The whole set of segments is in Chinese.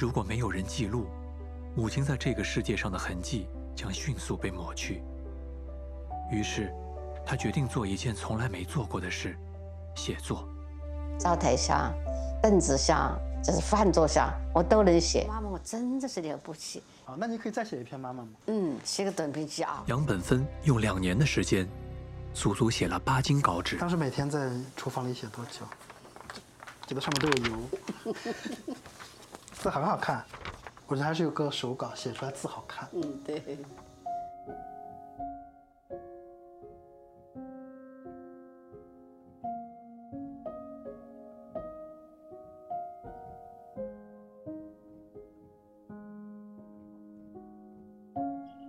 如果没有人记录，母亲在这个世界上的痕迹将迅速被抹去。于是，他决定做一件从来没做过的事——写作。灶台下、凳子下，就是饭桌下，我都能写。妈妈，我真的是了不起。好，那你可以再写一篇妈妈吗？嗯，写个短篇集啊。杨本芬用两年的时间，足足写了八斤稿纸。当时每天在厨房里写多久？记得上面都有油。字很好看，我觉得还是有个手稿，写出来字好看。嗯，对。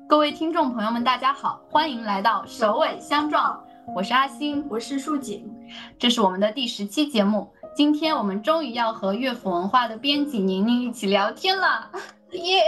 各位听众朋友们，大家好，欢迎来到首尾相撞。我是阿星，我是树景，这是我们的第十期节目。今天我们终于要和乐府文化的编辑宁宁一起聊天了，耶！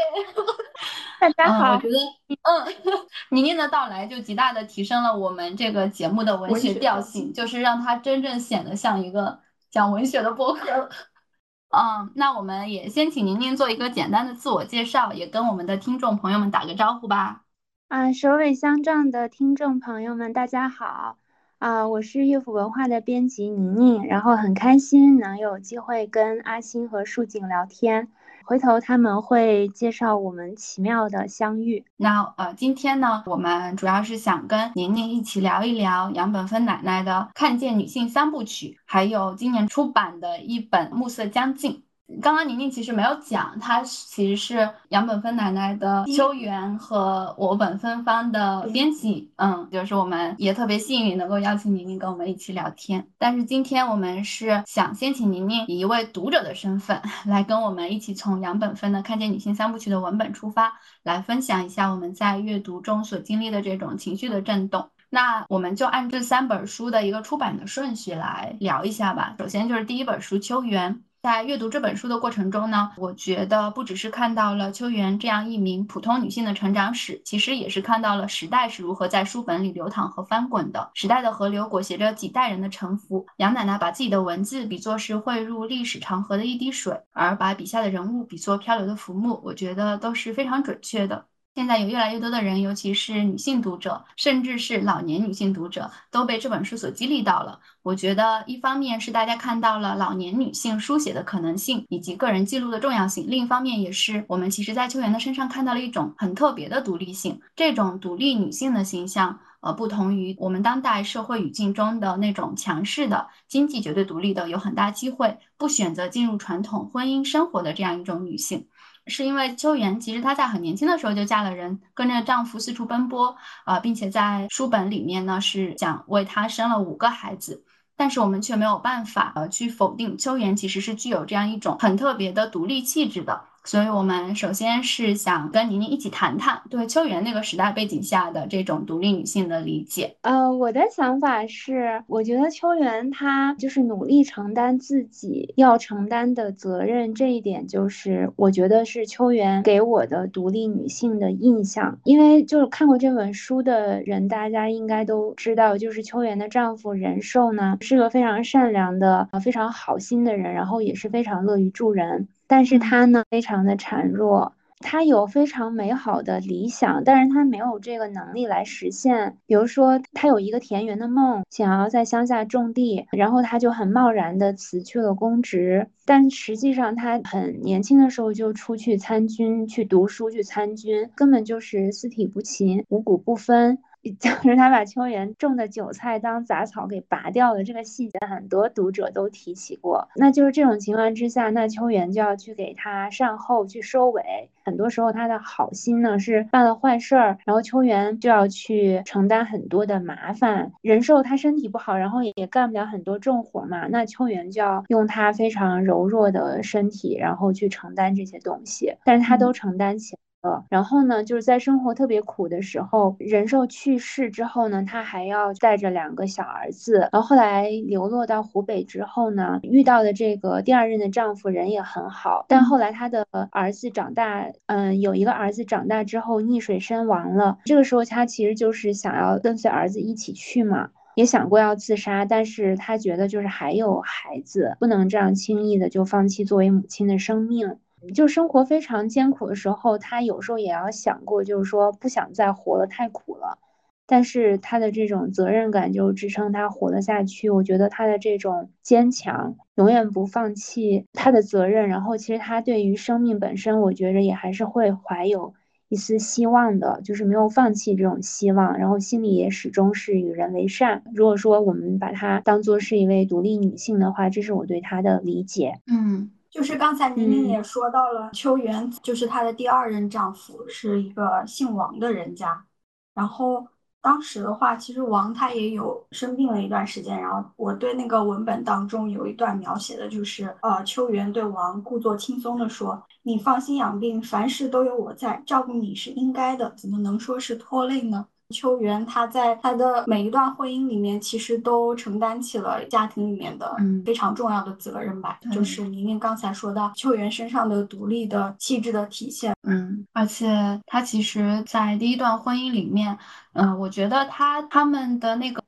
大家好，我觉得，嗯，宁宁的到来就极大的提升了我们这个节目的文学调性，就是让它真正显得像一个讲文学的播客。嗯，那我们也先请宁宁做一个简单的自我介绍，也跟我们的听众朋友们打个招呼吧。嗯，首尾相撞的听众朋友们，大家好。啊，我是乐府文化的编辑宁宁，然后很开心能有机会跟阿星和树景聊天，回头他们会介绍我们奇妙的相遇。那呃，今天呢，我们主要是想跟宁宁一起聊一聊杨本芬奶奶的《看见女性三部曲》，还有今年出版的一本《暮色将近》。刚刚宁宁其实没有讲，她其实是杨本芬奶奶的秋园和我本芬芳的编辑，嗯，就是我们也特别幸运能够邀请宁宁跟我们一起聊天。但是今天我们是想先请宁宁以一位读者的身份 来跟我们一起从杨本芬的《看见女性三部曲》的文本出发，来分享一下我们在阅读中所经历的这种情绪的震动。那我们就按这三本书的一个出版的顺序来聊一下吧。首先就是第一本书《秋园》。在阅读这本书的过程中呢，我觉得不只是看到了秋园这样一名普通女性的成长史，其实也是看到了时代是如何在书本里流淌和翻滚的。时代的河流裹挟着几代人的沉浮。杨奶奶把自己的文字比作是汇入历史长河的一滴水，而把笔下的人物比作漂流的浮木，我觉得都是非常准确的。现在有越来越多的人，尤其是女性读者，甚至是老年女性读者，都被这本书所激励到了。我觉得，一方面是大家看到了老年女性书写的可能性以及个人记录的重要性，另一方面也是我们其实在秋园的身上看到了一种很特别的独立性。这种独立女性的形象，呃，不同于我们当代社会语境中的那种强势的经济绝对独立的、有很大机会不选择进入传统婚姻生活的这样一种女性。是因为秋园其实她在很年轻的时候就嫁了人，跟着丈夫四处奔波，啊，并且在书本里面呢是讲为她生了五个孩子，但是我们却没有办法呃去否定秋园其实是具有这样一种很特别的独立气质的。所以，我们首先是想跟宁宁一起谈谈对秋园那个时代背景下的这种独立女性的理解。呃，我的想法是，我觉得秋园她就是努力承担自己要承担的责任，这一点就是我觉得是秋园给我的独立女性的印象。因为就是看过这本书的人，大家应该都知道，就是秋园的丈夫仁寿呢，是个非常善良的、非常好心的人，然后也是非常乐于助人。但是他呢，非常的孱弱，他有非常美好的理想，但是他没有这个能力来实现。比如说，他有一个田园的梦，想要在乡下种地，然后他就很贸然的辞去了公职。但实际上，他很年轻的时候就出去参军，去读书，去参军，根本就是四体不勤，五谷不分。就是他把秋园种的韭菜当杂草给拔掉了，这个细节很多读者都提起过。那就是这种情况之下，那秋园就要去给他善后，去收尾。很多时候他的好心呢是办了坏事儿，然后秋园就要去承担很多的麻烦。仁寿他身体不好，然后也干不了很多重活嘛，那秋园就要用他非常柔弱的身体，然后去承担这些东西，但是他都承担起。呃，然后呢，就是在生活特别苦的时候，仁寿去世之后呢，她还要带着两个小儿子，然后后来流落到湖北之后呢，遇到的这个第二任的丈夫人也很好，但后来她的儿子长大，嗯，有一个儿子长大之后溺水身亡了，这个时候她其实就是想要跟随儿子一起去嘛，也想过要自杀，但是她觉得就是还有孩子，不能这样轻易的就放弃作为母亲的生命。就生活非常艰苦的时候，他有时候也要想过，就是说不想再活得，太苦了。但是他的这种责任感就支撑他活了下去。我觉得他的这种坚强，永远不放弃他的责任。然后其实他对于生命本身，我觉着也还是会怀有一丝希望的，就是没有放弃这种希望。然后心里也始终是与人为善。如果说我们把她当做是一位独立女性的话，这是我对她的理解。嗯，就是刚才宁宁也说到了，秋元就是她的第二任丈夫是一个姓王的人家，然后。当时的话，其实王他也有生病了一段时间，然后我对那个文本当中有一段描写的就是，呃，秋元对王故作轻松的说：“你放心养病，凡事都有我在，照顾你是应该的，怎么能说是拖累呢？”秋元他在他的每一段婚姻里面，其实都承担起了家庭里面的非常重要的责任吧。就是宁宁刚才说到秋元身上的独立的气质的体现，嗯，而且他其实，在第一段婚姻里面，嗯，我觉得他他们的那个。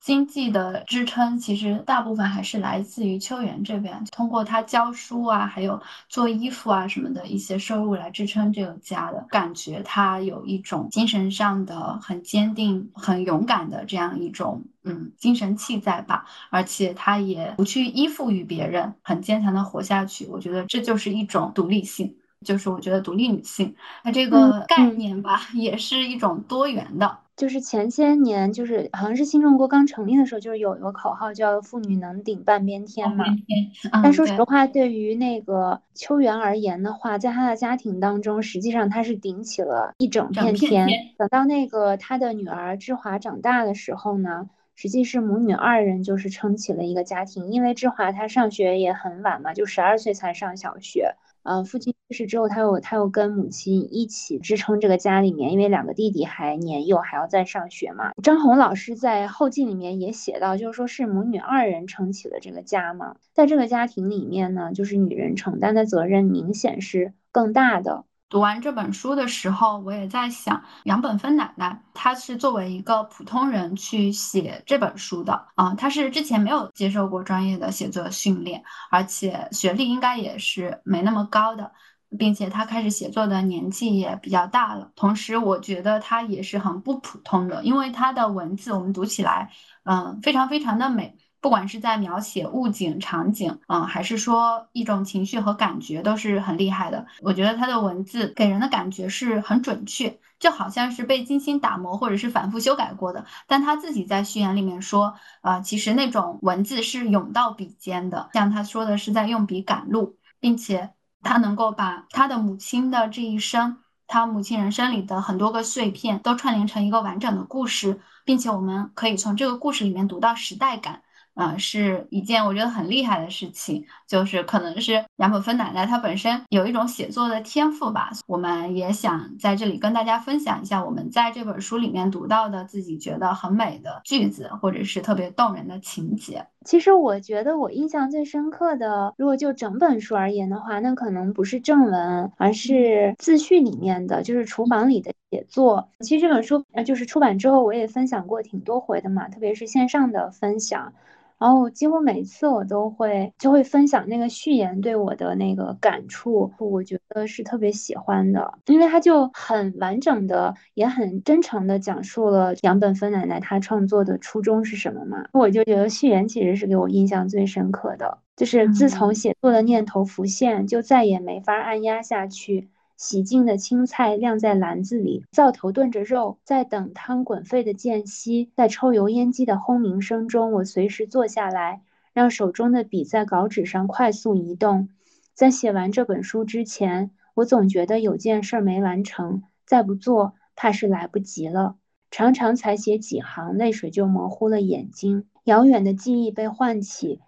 经济的支撑其实大部分还是来自于秋元这边，通过他教书啊，还有做衣服啊什么的一些收入来支撑这个家的。感觉他有一种精神上的很坚定、很勇敢的这样一种嗯精神气在吧，而且他也不去依附于别人，很坚强的活下去。我觉得这就是一种独立性，就是我觉得独立女性那这个概念吧，也是一种多元的。就是前些年，就是好像是新中国刚成立的时候，就是有一个口号叫“妇女能顶半边天”嘛。但说实话，对于那个秋元而言的话，在他的家庭当中，实际上他是顶起了一整片天。等到那个他的女儿志华长大的时候呢，实际是母女二人就是撑起了一个家庭。因为志华她上学也很晚嘛，就十二岁才上小学。呃，父亲去世之后，他又他又跟母亲一起支撑这个家里面，因为两个弟弟还年幼，还要在上学嘛。张红老师在后记里面也写到，就是说是母女二人撑起了这个家嘛。在这个家庭里面呢，就是女人承担的责任明显是更大的。读完这本书的时候，我也在想，杨本芬奶奶她是作为一个普通人去写这本书的啊，她是之前没有接受过专业的写作训练，而且学历应该也是没那么高的，并且她开始写作的年纪也比较大了。同时，我觉得她也是很不普通的，因为她的文字我们读起来，嗯，非常非常的美。不管是在描写物景、场景，嗯，还是说一种情绪和感觉，都是很厉害的。我觉得他的文字给人的感觉是很准确，就好像是被精心打磨或者是反复修改过的。但他自己在序言里面说，啊，其实那种文字是涌到笔尖的，像他说的是在用笔赶路，并且他能够把他的母亲的这一生，他母亲人生里的很多个碎片都串联成一个完整的故事，并且我们可以从这个故事里面读到时代感。啊，是一件我觉得很厉害的事情，就是可能是杨本芬奶奶她本身有一种写作的天赋吧。我们也想在这里跟大家分享一下我们在这本书里面读到的自己觉得很美的句子，或者是特别动人的情节。其实我觉得我印象最深刻的，如果就整本书而言的话，那可能不是正文，而是自序里面的，就是厨房里的写作。其实这本书，就是出版之后我也分享过挺多回的嘛，特别是线上的分享。然后几乎每次我都会就会分享那个序言对我的那个感触，我觉得是特别喜欢的，因为他就很完整的也很真诚的讲述了杨本芬奶奶她创作的初衷是什么嘛，我就觉得序言其实是给我印象最深刻的，就是自从写作的念头浮现，就再也没法按压下去。洗净的青菜晾在篮子里，灶头炖着肉，在等汤滚沸的间隙，在抽油烟机的轰鸣声中，我随时坐下来，让手中的笔在稿纸上快速移动。在写完这本书之前，我总觉得有件事没完成，再不做怕是来不及了。常常才写几行，泪水就模糊了眼睛。遥远的记忆被唤起，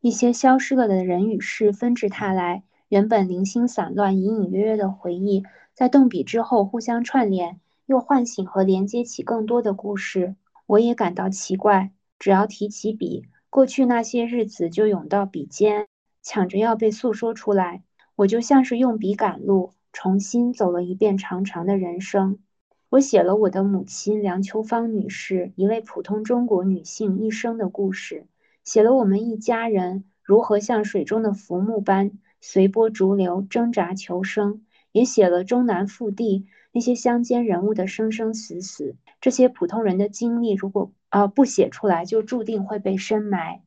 一些消失了的人与事纷至沓来。原本零星散乱、隐隐约约的回忆，在动笔之后互相串联，又唤醒和连接起更多的故事。我也感到奇怪，只要提起笔，过去那些日子就涌到笔尖，抢着要被诉说出来。我就像是用笔赶路，重新走了一遍长长的人生。我写了我的母亲梁秋芳女士，一位普通中国女性一生的故事，写了我们一家人如何像水中的浮木般。随波逐流，挣扎求生，也写了中南腹地那些乡间人物的生生死死。这些普通人的经历，如果呃不写出来，就注定会被深埋。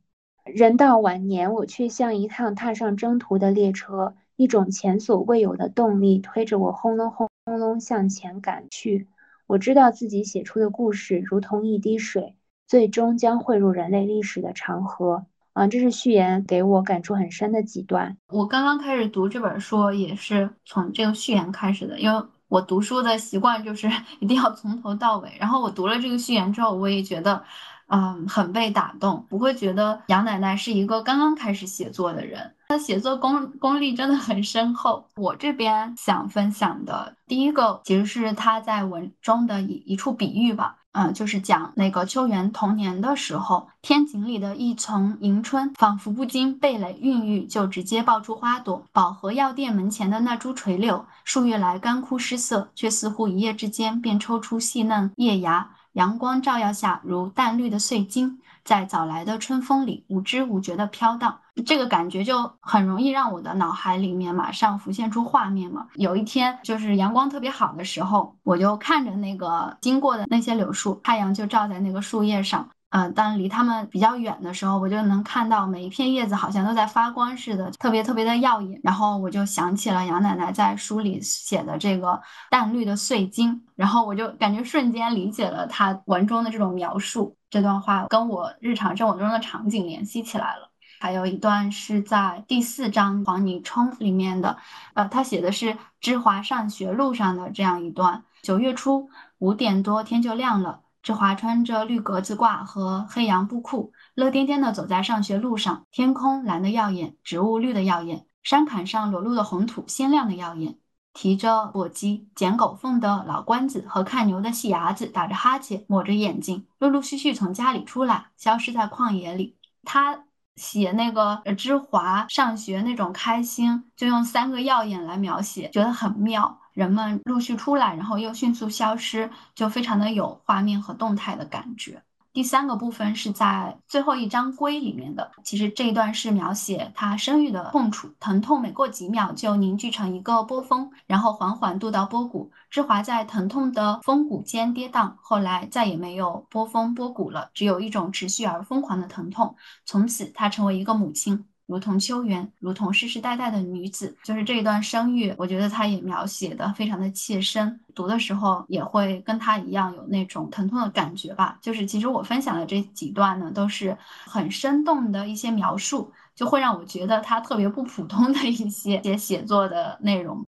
人到晚年，我却像一趟踏上征途的列车，一种前所未有的动力推着我轰隆轰隆向前赶去。我知道自己写出的故事如同一滴水，最终将汇入人类历史的长河。啊，这是序言给我感触很深的几段。我刚刚开始读这本书，也是从这个序言开始的，因为我读书的习惯就是 一定要从头到尾。然后我读了这个序言之后，我也觉得，嗯，很被打动，不会觉得杨奶奶是一个刚刚开始写作的人。他写作功功力真的很深厚。我这边想分享的第一个，其实是他在文中的一一处比喻吧，嗯，就是讲那个秋园童年的时候，天井里的一丛迎春，仿佛不经蓓蕾孕育就直接爆出花朵；宝和药店门前的那株垂柳，数月来干枯失色，却似乎一夜之间便抽出细嫩叶芽，阳光照耀下如淡绿的碎晶。在早来的春风里无知无觉地飘荡，这个感觉就很容易让我的脑海里面马上浮现出画面嘛。有一天就是阳光特别好的时候，我就看着那个经过的那些柳树，太阳就照在那个树叶上。嗯，当离它们比较远的时候，我就能看到每一片叶子好像都在发光似的，特别特别的耀眼。然后我就想起了杨奶奶在书里写的这个淡绿的碎金，然后我就感觉瞬间理解了她文中的这种描述。这段话跟我日常生活中的场景联系起来了。还有一段是在第四章黄泥冲里面的，呃，他写的是芝华上学路上的这样一段：九月初五点多天就亮了。志华穿着绿格子褂和黑羊布裤，乐颠颠地走在上学路上。天空蓝得耀眼，植物绿得耀眼，山坎上裸露的红土鲜亮的耀眼。提着簸箕捡狗粪的老关子和看牛的细伢子打着哈欠，抹着眼睛，陆陆续续从家里出来，消失在旷野里。他写那个芝华上学那种开心，就用三个耀眼来描写，觉得很妙。人们陆续出来，然后又迅速消失，就非常的有画面和动态的感觉。第三个部分是在最后一章归里面的，其实这一段是描写她生育的痛楚，疼痛每过几秒就凝聚成一个波峰，然后缓缓渡到波谷。芝华在疼痛的峰谷间跌宕，后来再也没有波峰波谷了，只有一种持续而疯狂的疼痛。从此，她成为一个母亲。如同秋园，如同世世代代的女子，就是这一段生育，我觉得她也描写的非常的切身，读的时候也会跟她一样有那种疼痛的感觉吧。就是其实我分享的这几段呢，都是很生动的一些描述，就会让我觉得她特别不普通的一些写写作的内容。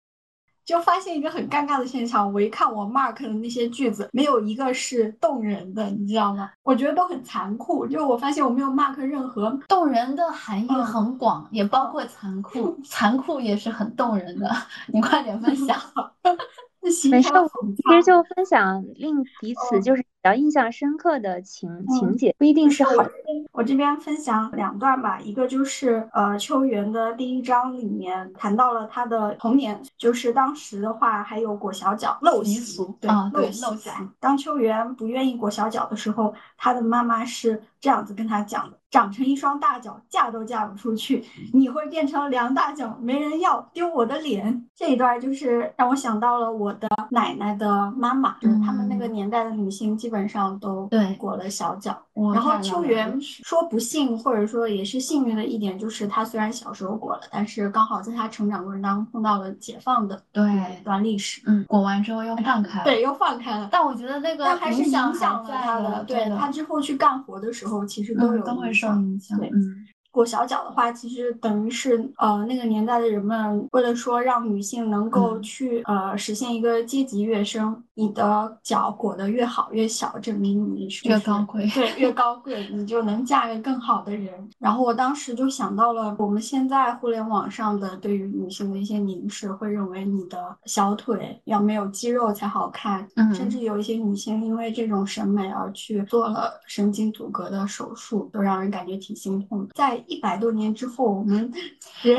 就发现一个很尴尬的现象，我一看我 mark 的那些句子，没有一个是动人的，你知道吗？我觉得都很残酷。就我发现我没有 mark 任何动人的含义很广，也包括残酷，残酷也是很动人的。你快点分享。没事，其实就分享令彼此就是比较印象深刻的情情节，不一定是好。我这边分享两段吧，一个就是呃秋元的第一章里面谈到了他的童年，就是当时的话还有裹小脚陋习，对陋习。当秋元不愿意裹小脚的时候，他的妈妈是这样子跟他讲的。长成一双大脚，嫁都嫁不出去，你会变成两大脚，没人要，丢我的脸。这一段就是让我想到了我的奶奶的妈妈，就是他们那个年代的女性基本上都对裹了小脚。然后秋园说不幸，或者说也是幸运的一点，就是他虽然小时候裹了，但是刚好在他成长过程当中碰到了解放的对一段历史。嗯，裹完之后又放开，对，又放开了。但我觉得那个还是影响了他的，对他之后去干活的时候，其实都有都会受。影响。对，裹小脚的话，其实等于是呃那个年代的人们为了说让女性能够去呃实现一个阶级跃升，你的脚裹得越好越小，证明你是越高贵，对，越 高贵，你就能嫁给更好的人。然后我当时就想到了我们现在互联网上的对于女性的一些凝视，会认为你的小腿要没有肌肉才好看，甚至有一些女性因为这种审美而去做了神经阻隔的手术，都让人感觉挺心痛的。在一百多年之后，我们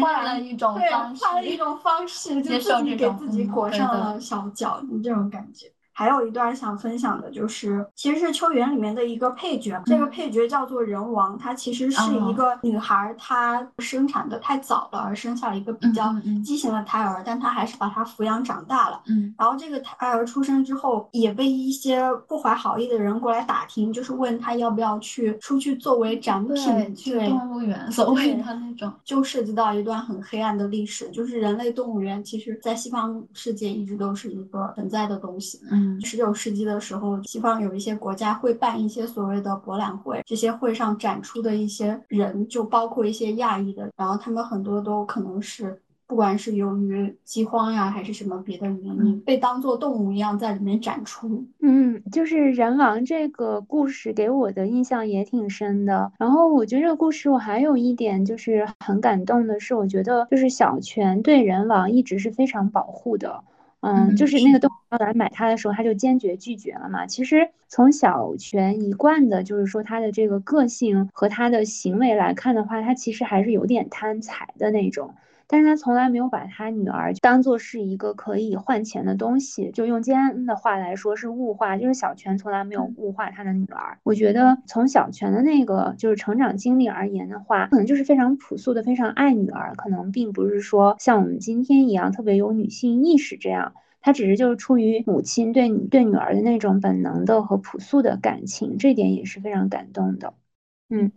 换了一种方式，换了一种方式，就自己给自己裹上了小脚，你这种感觉。还有一段想分享的就是，其实是《秋园》里面的一个配角，这个配角叫做人王，她其实是一个女孩，她生产的太早了，而生下了一个比较畸形的胎儿，但她还是把她抚养长大了。嗯，然后这个胎儿出生之后，也被一些不怀好意的人过来打听，就是问她要不要去出去作为展品，去动物园，所谓的那种，就涉及到一段很黑暗的历史，就是人类动物园，其实在西方世界一直都是一个存在的东西。嗯。十九世纪的时候，西方有一些国家会办一些所谓的博览会，这些会上展出的一些人，就包括一些亚裔的，然后他们很多都可能是，不管是由于饥荒呀，还是什么别的原因，被当做动物一样在里面展出。嗯，就是人王这个故事给我的印象也挺深的。然后我觉得这个故事我还有一点就是很感动的是，我觉得就是小泉对人王一直是非常保护的。嗯，就是那个动物来买它的时候，他就坚决拒绝了嘛。其实从小泉一贯的，就是说他的这个个性和他的行为来看的话，他其实还是有点贪财的那种。但是他从来没有把他女儿当做是一个可以换钱的东西，就用坚恩的话来说是物化，就是小泉从来没有物化他的女儿。我觉得从小泉的那个就是成长经历而言的话，可能就是非常朴素的，非常爱女儿，可能并不是说像我们今天一样特别有女性意识这样，他只是就是出于母亲对对女儿的那种本能的和朴素的感情，这点也是非常感动的。嗯。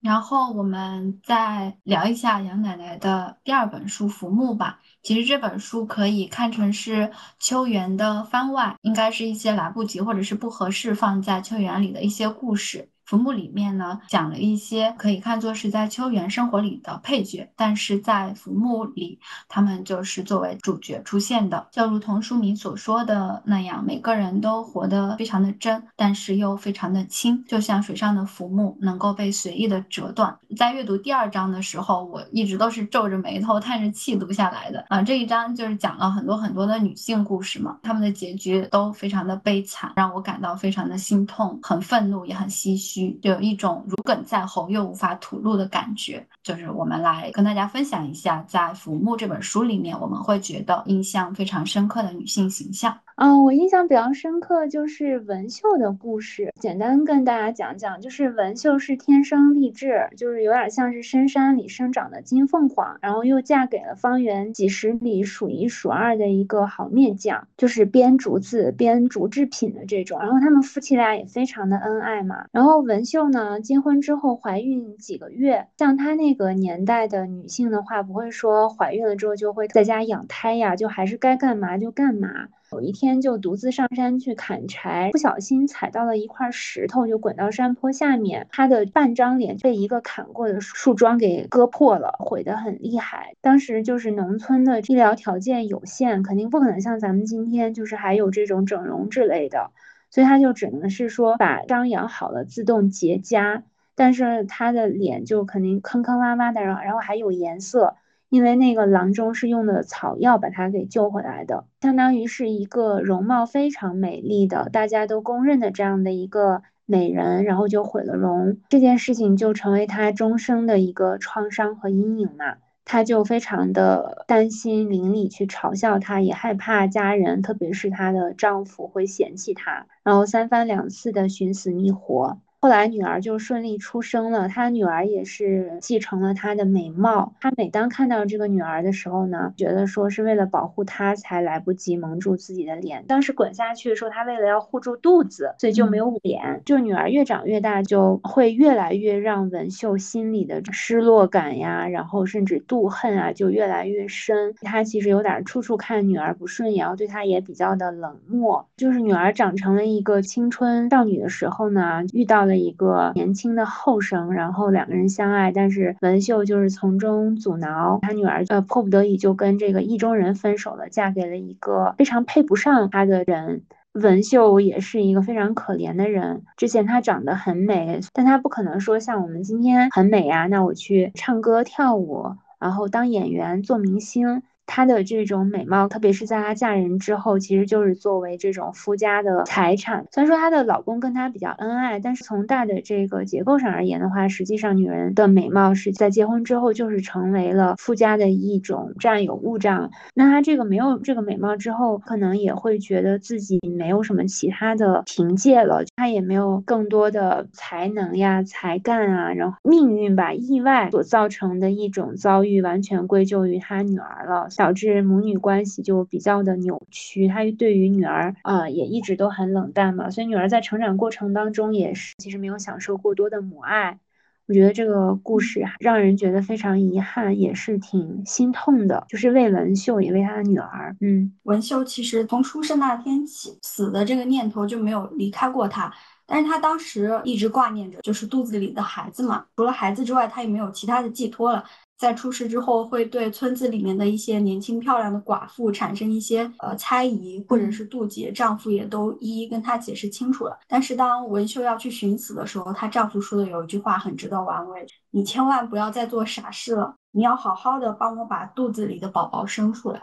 然后我们再聊一下杨奶奶的第二本书《浮木》吧。其实这本书可以看成是秋园的番外，应该是一些来不及或者是不合适放在秋园里的一些故事。浮木里面呢，讲了一些可以看作是在秋园生活里的配角，但是在浮木里，他们就是作为主角出现的。就如同书名所说的那样，每个人都活得非常的真，但是又非常的轻，就像水上的浮木，能够被随意的折断。在阅读第二章的时候，我一直都是皱着眉头、叹着气读下来的啊。这一章就是讲了很多很多的女性故事嘛，她们的结局都非常的悲惨，让我感到非常的心痛、很愤怒，也很唏嘘。就有一种如鲠在喉又无法吐露的感觉。就是我们来跟大家分享一下，在《浮木》这本书里面，我们会觉得印象非常深刻的女性形象。嗯，我印象比较深刻就是文秀的故事。简单跟大家讲讲，就是文秀是天生丽质，就是有点像是深山里生长的金凤凰，然后又嫁给了方圆几十里数一数二的一个好面匠，就是编竹子、编竹制品的这种。然后他们夫妻俩也非常的恩爱嘛。然后文秀呢，结婚之后怀孕几个月，像她那个年代的女性的话，不会说怀孕了之后就会在家养胎呀，就还是该干嘛就干嘛。有一天就独自上山去砍柴，不小心踩到了一块石头，就滚到山坡下面。他的半张脸被一个砍过的树桩给割破了，毁得很厉害。当时就是农村的医疗条件有限，肯定不可能像咱们今天就是还有这种整容之类的，所以他就只能是说把伤养好了自动结痂，但是他的脸就肯定坑坑洼洼的，然后然后还有颜色。因为那个郎中是用的草药把她给救回来的，相当于是一个容貌非常美丽的，大家都公认的这样的一个美人，然后就毁了容，这件事情就成为她终生的一个创伤和阴影嘛。她就非常的担心邻里去嘲笑她，也害怕家人，特别是她的丈夫会嫌弃她，然后三番两次的寻死觅活。后来女儿就顺利出生了，她女儿也是继承了她的美貌。她每当看到这个女儿的时候呢，觉得说是为了保护她才来不及蒙住自己的脸。当时滚下去的时候，她为了要护住肚子，所以就没有脸。就女儿越长越大，就会越来越让文秀心里的失落感呀，然后甚至妒恨啊，就越来越深。她其实有点处处看女儿不顺眼，然后对她也比较的冷漠。就是女儿长成了一个青春少女的时候呢，遇到。的一个年轻的后生，然后两个人相爱，但是文秀就是从中阻挠，她女儿呃迫不得已就跟这个意中人分手了，嫁给了一个非常配不上她的人。文秀也是一个非常可怜的人，之前她长得很美，但她不可能说像我们今天很美啊，那我去唱歌跳舞，然后当演员做明星。她的这种美貌，特别是在她嫁人之后，其实就是作为这种夫家的财产。虽然说她的老公跟她比较恩爱，但是从大的这个结构上而言的话，实际上女人的美貌是在结婚之后就是成为了夫家的一种占有物障。那她这个没有这个美貌之后，可能也会觉得自己没有什么其他的凭借了，她也没有更多的才能呀、才干啊，然后命运吧、意外所造成的一种遭遇，完全归咎于她女儿了。导致母女关系就比较的扭曲，他对于女儿啊也一直都很冷淡嘛，所以女儿在成长过程当中也是其实没有享受过多的母爱。我觉得这个故事让人觉得非常遗憾，也是挺心痛的，就是为文秀也为他的女儿。嗯，文秀其实从出生那天起，死的这个念头就没有离开过他，但是他当时一直挂念着就是肚子里的孩子嘛，除了孩子之外，他也没有其他的寄托了。在出事之后，会对村子里面的一些年轻漂亮的寡妇产生一些呃猜疑或者是妒忌，丈夫也都一一跟她解释清楚了。但是当文秀要去寻死的时候，她丈夫说的有一句话很值得玩味：你千万不要再做傻事了，你要好好的帮我把肚子里的宝宝生出来。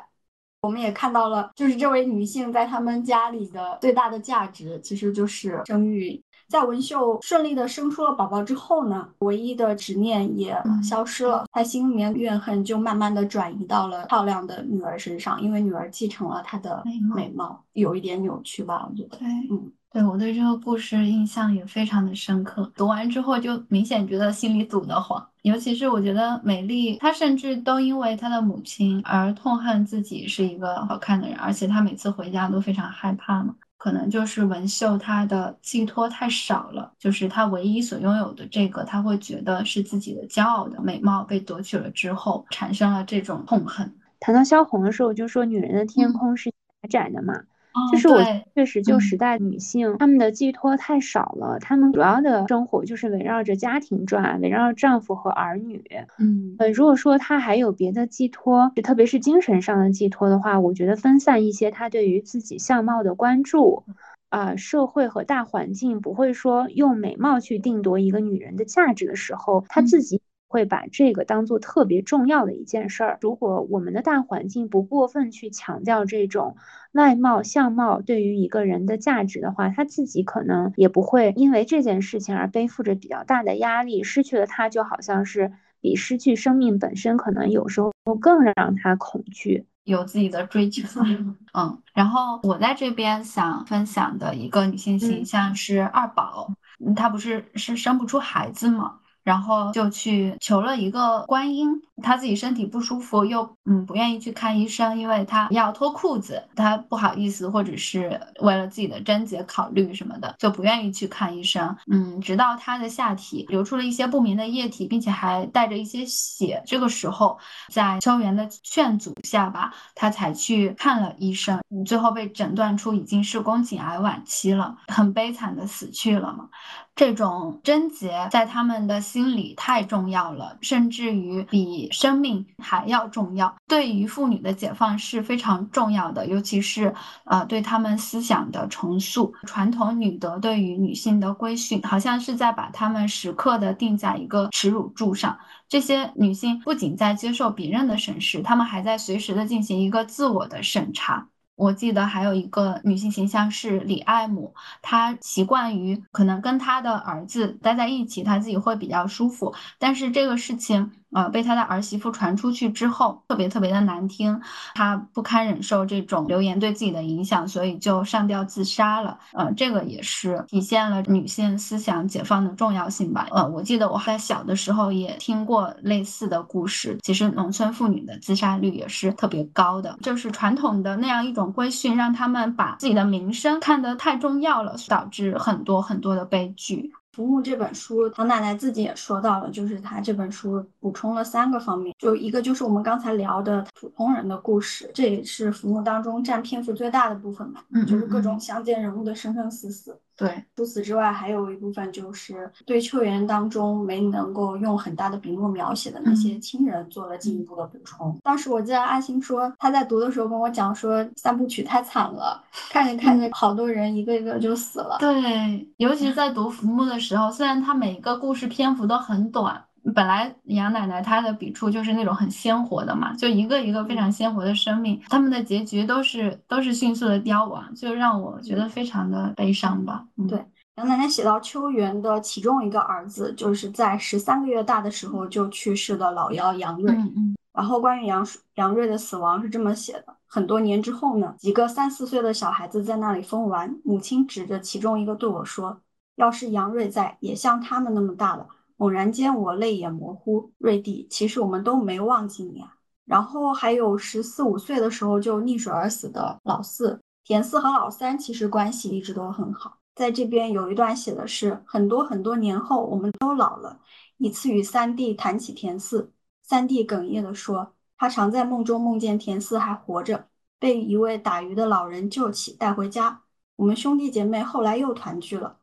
我们也看到了，就是这位女性在他们家里的最大的价值，其实就是生育。在文秀顺利的生出了宝宝之后呢，唯一的执念也消失了，她心里面怨恨就慢慢的转移到了漂亮的女儿身上，因为女儿继承了她的美貌，有一点扭曲吧，我觉得。对，嗯，对我对这个故事印象也非常的深刻，读完之后就明显觉得心里堵得慌，尤其是我觉得美丽，她甚至都因为她的母亲而痛恨自己是一个好看的人，而且她每次回家都非常害怕嘛。可能就是文秀，她的寄托太少了，就是她唯一所拥有的这个，她会觉得是自己的骄傲的美貌被夺取了之后，产生了这种痛恨。谈到萧红的时候，就说女人的天空是狭窄的嘛。就是我确实就时代女性，她们的寄托太少了，她们主要的生活就是围绕着家庭转，围绕着丈夫和儿女。嗯，呃，如果说她还有别的寄托，就特别是精神上的寄托的话，我觉得分散一些她对于自己相貌的关注，啊，社会和大环境不会说用美貌去定夺一个女人的价值的时候，她自己。会把这个当做特别重要的一件事儿。如果我们的大环境不过分去强调这种外貌相貌对于一个人的价值的话，他自己可能也不会因为这件事情而背负着比较大的压力。失去了他，就好像是比失去生命本身可能有时候更让他恐惧，有自己的追求。嗯，然后我在这边想分享的一个女性形象是二宝，她不是是生不出孩子吗？然后就去求了一个观音，他自己身体不舒服，又嗯不愿意去看医生，因为他要脱裤子，他不好意思，或者是为了自己的贞洁考虑什么的，就不愿意去看医生。嗯，直到他的下体流出了一些不明的液体，并且还带着一些血，这个时候在秋元的劝阻下吧，他才去看了医生，最后被诊断出已经是宫颈癌晚期了，很悲惨的死去了嘛。这种贞洁在他们的心里太重要了，甚至于比生命还要重要。对于妇女的解放是非常重要的，尤其是呃对他们思想的重塑。传统女德对于女性的规训，好像是在把她们时刻的定在一个耻辱柱上。这些女性不仅在接受别人的审视，她们还在随时的进行一个自我的审查。我记得还有一个女性形象是李爱姆，她习惯于可能跟她的儿子待在一起，她自己会比较舒服，但是这个事情。呃，被他的儿媳妇传出去之后，特别特别的难听，他不堪忍受这种流言对自己的影响，所以就上吊自杀了。呃，这个也是体现了女性思想解放的重要性吧。呃，我记得我在小的时候也听过类似的故事，其实农村妇女的自杀率也是特别高的，就是传统的那样一种规训，让他们把自己的名声看得太重要了，导致很多很多的悲剧。浮木这本书，唐奶奶自己也说到了，就是她这本书补充了三个方面，就一个就是我们刚才聊的普通人的故事，这也是浮木当中占篇幅最大的部分嘛，就是各种乡间人物的生生死死。对，除此之外，还有一部分就是对秋园当中没能够用很大的笔墨描写的那些亲人做了进一步的补充。当时我记得阿星说他在读的时候跟我讲说三部曲太惨了，看着看着好多人一个一个就死了。对，尤其在读浮木的时候，虽然他每一个故事篇幅都很短。本来杨奶奶她的笔触就是那种很鲜活的嘛，就一个一个非常鲜活的生命，他们的结局都是都是迅速的凋亡，就让我觉得非常的悲伤吧。对，杨奶奶写到秋元的其中一个儿子，就是在十三个月大的时候就去世的老幺杨瑞。嗯嗯。然后关于杨杨瑞的死亡是这么写的：很多年之后呢，几个三四岁的小孩子在那里疯玩，母亲指着其中一个对我说：“要是杨瑞在，也像他们那么大了。”猛然间，我泪眼模糊。瑞弟，其实我们都没忘记你啊。然后还有十四五岁的时候就溺水而死的老四田四和老三，其实关系一直都很好。在这边有一段写的是：很多很多年后，我们都老了。一次与三弟谈起田四。三弟哽咽地说：“他常在梦中梦见田四还活着，被一位打鱼的老人救起，带回家。我们兄弟姐妹后来又团聚了。”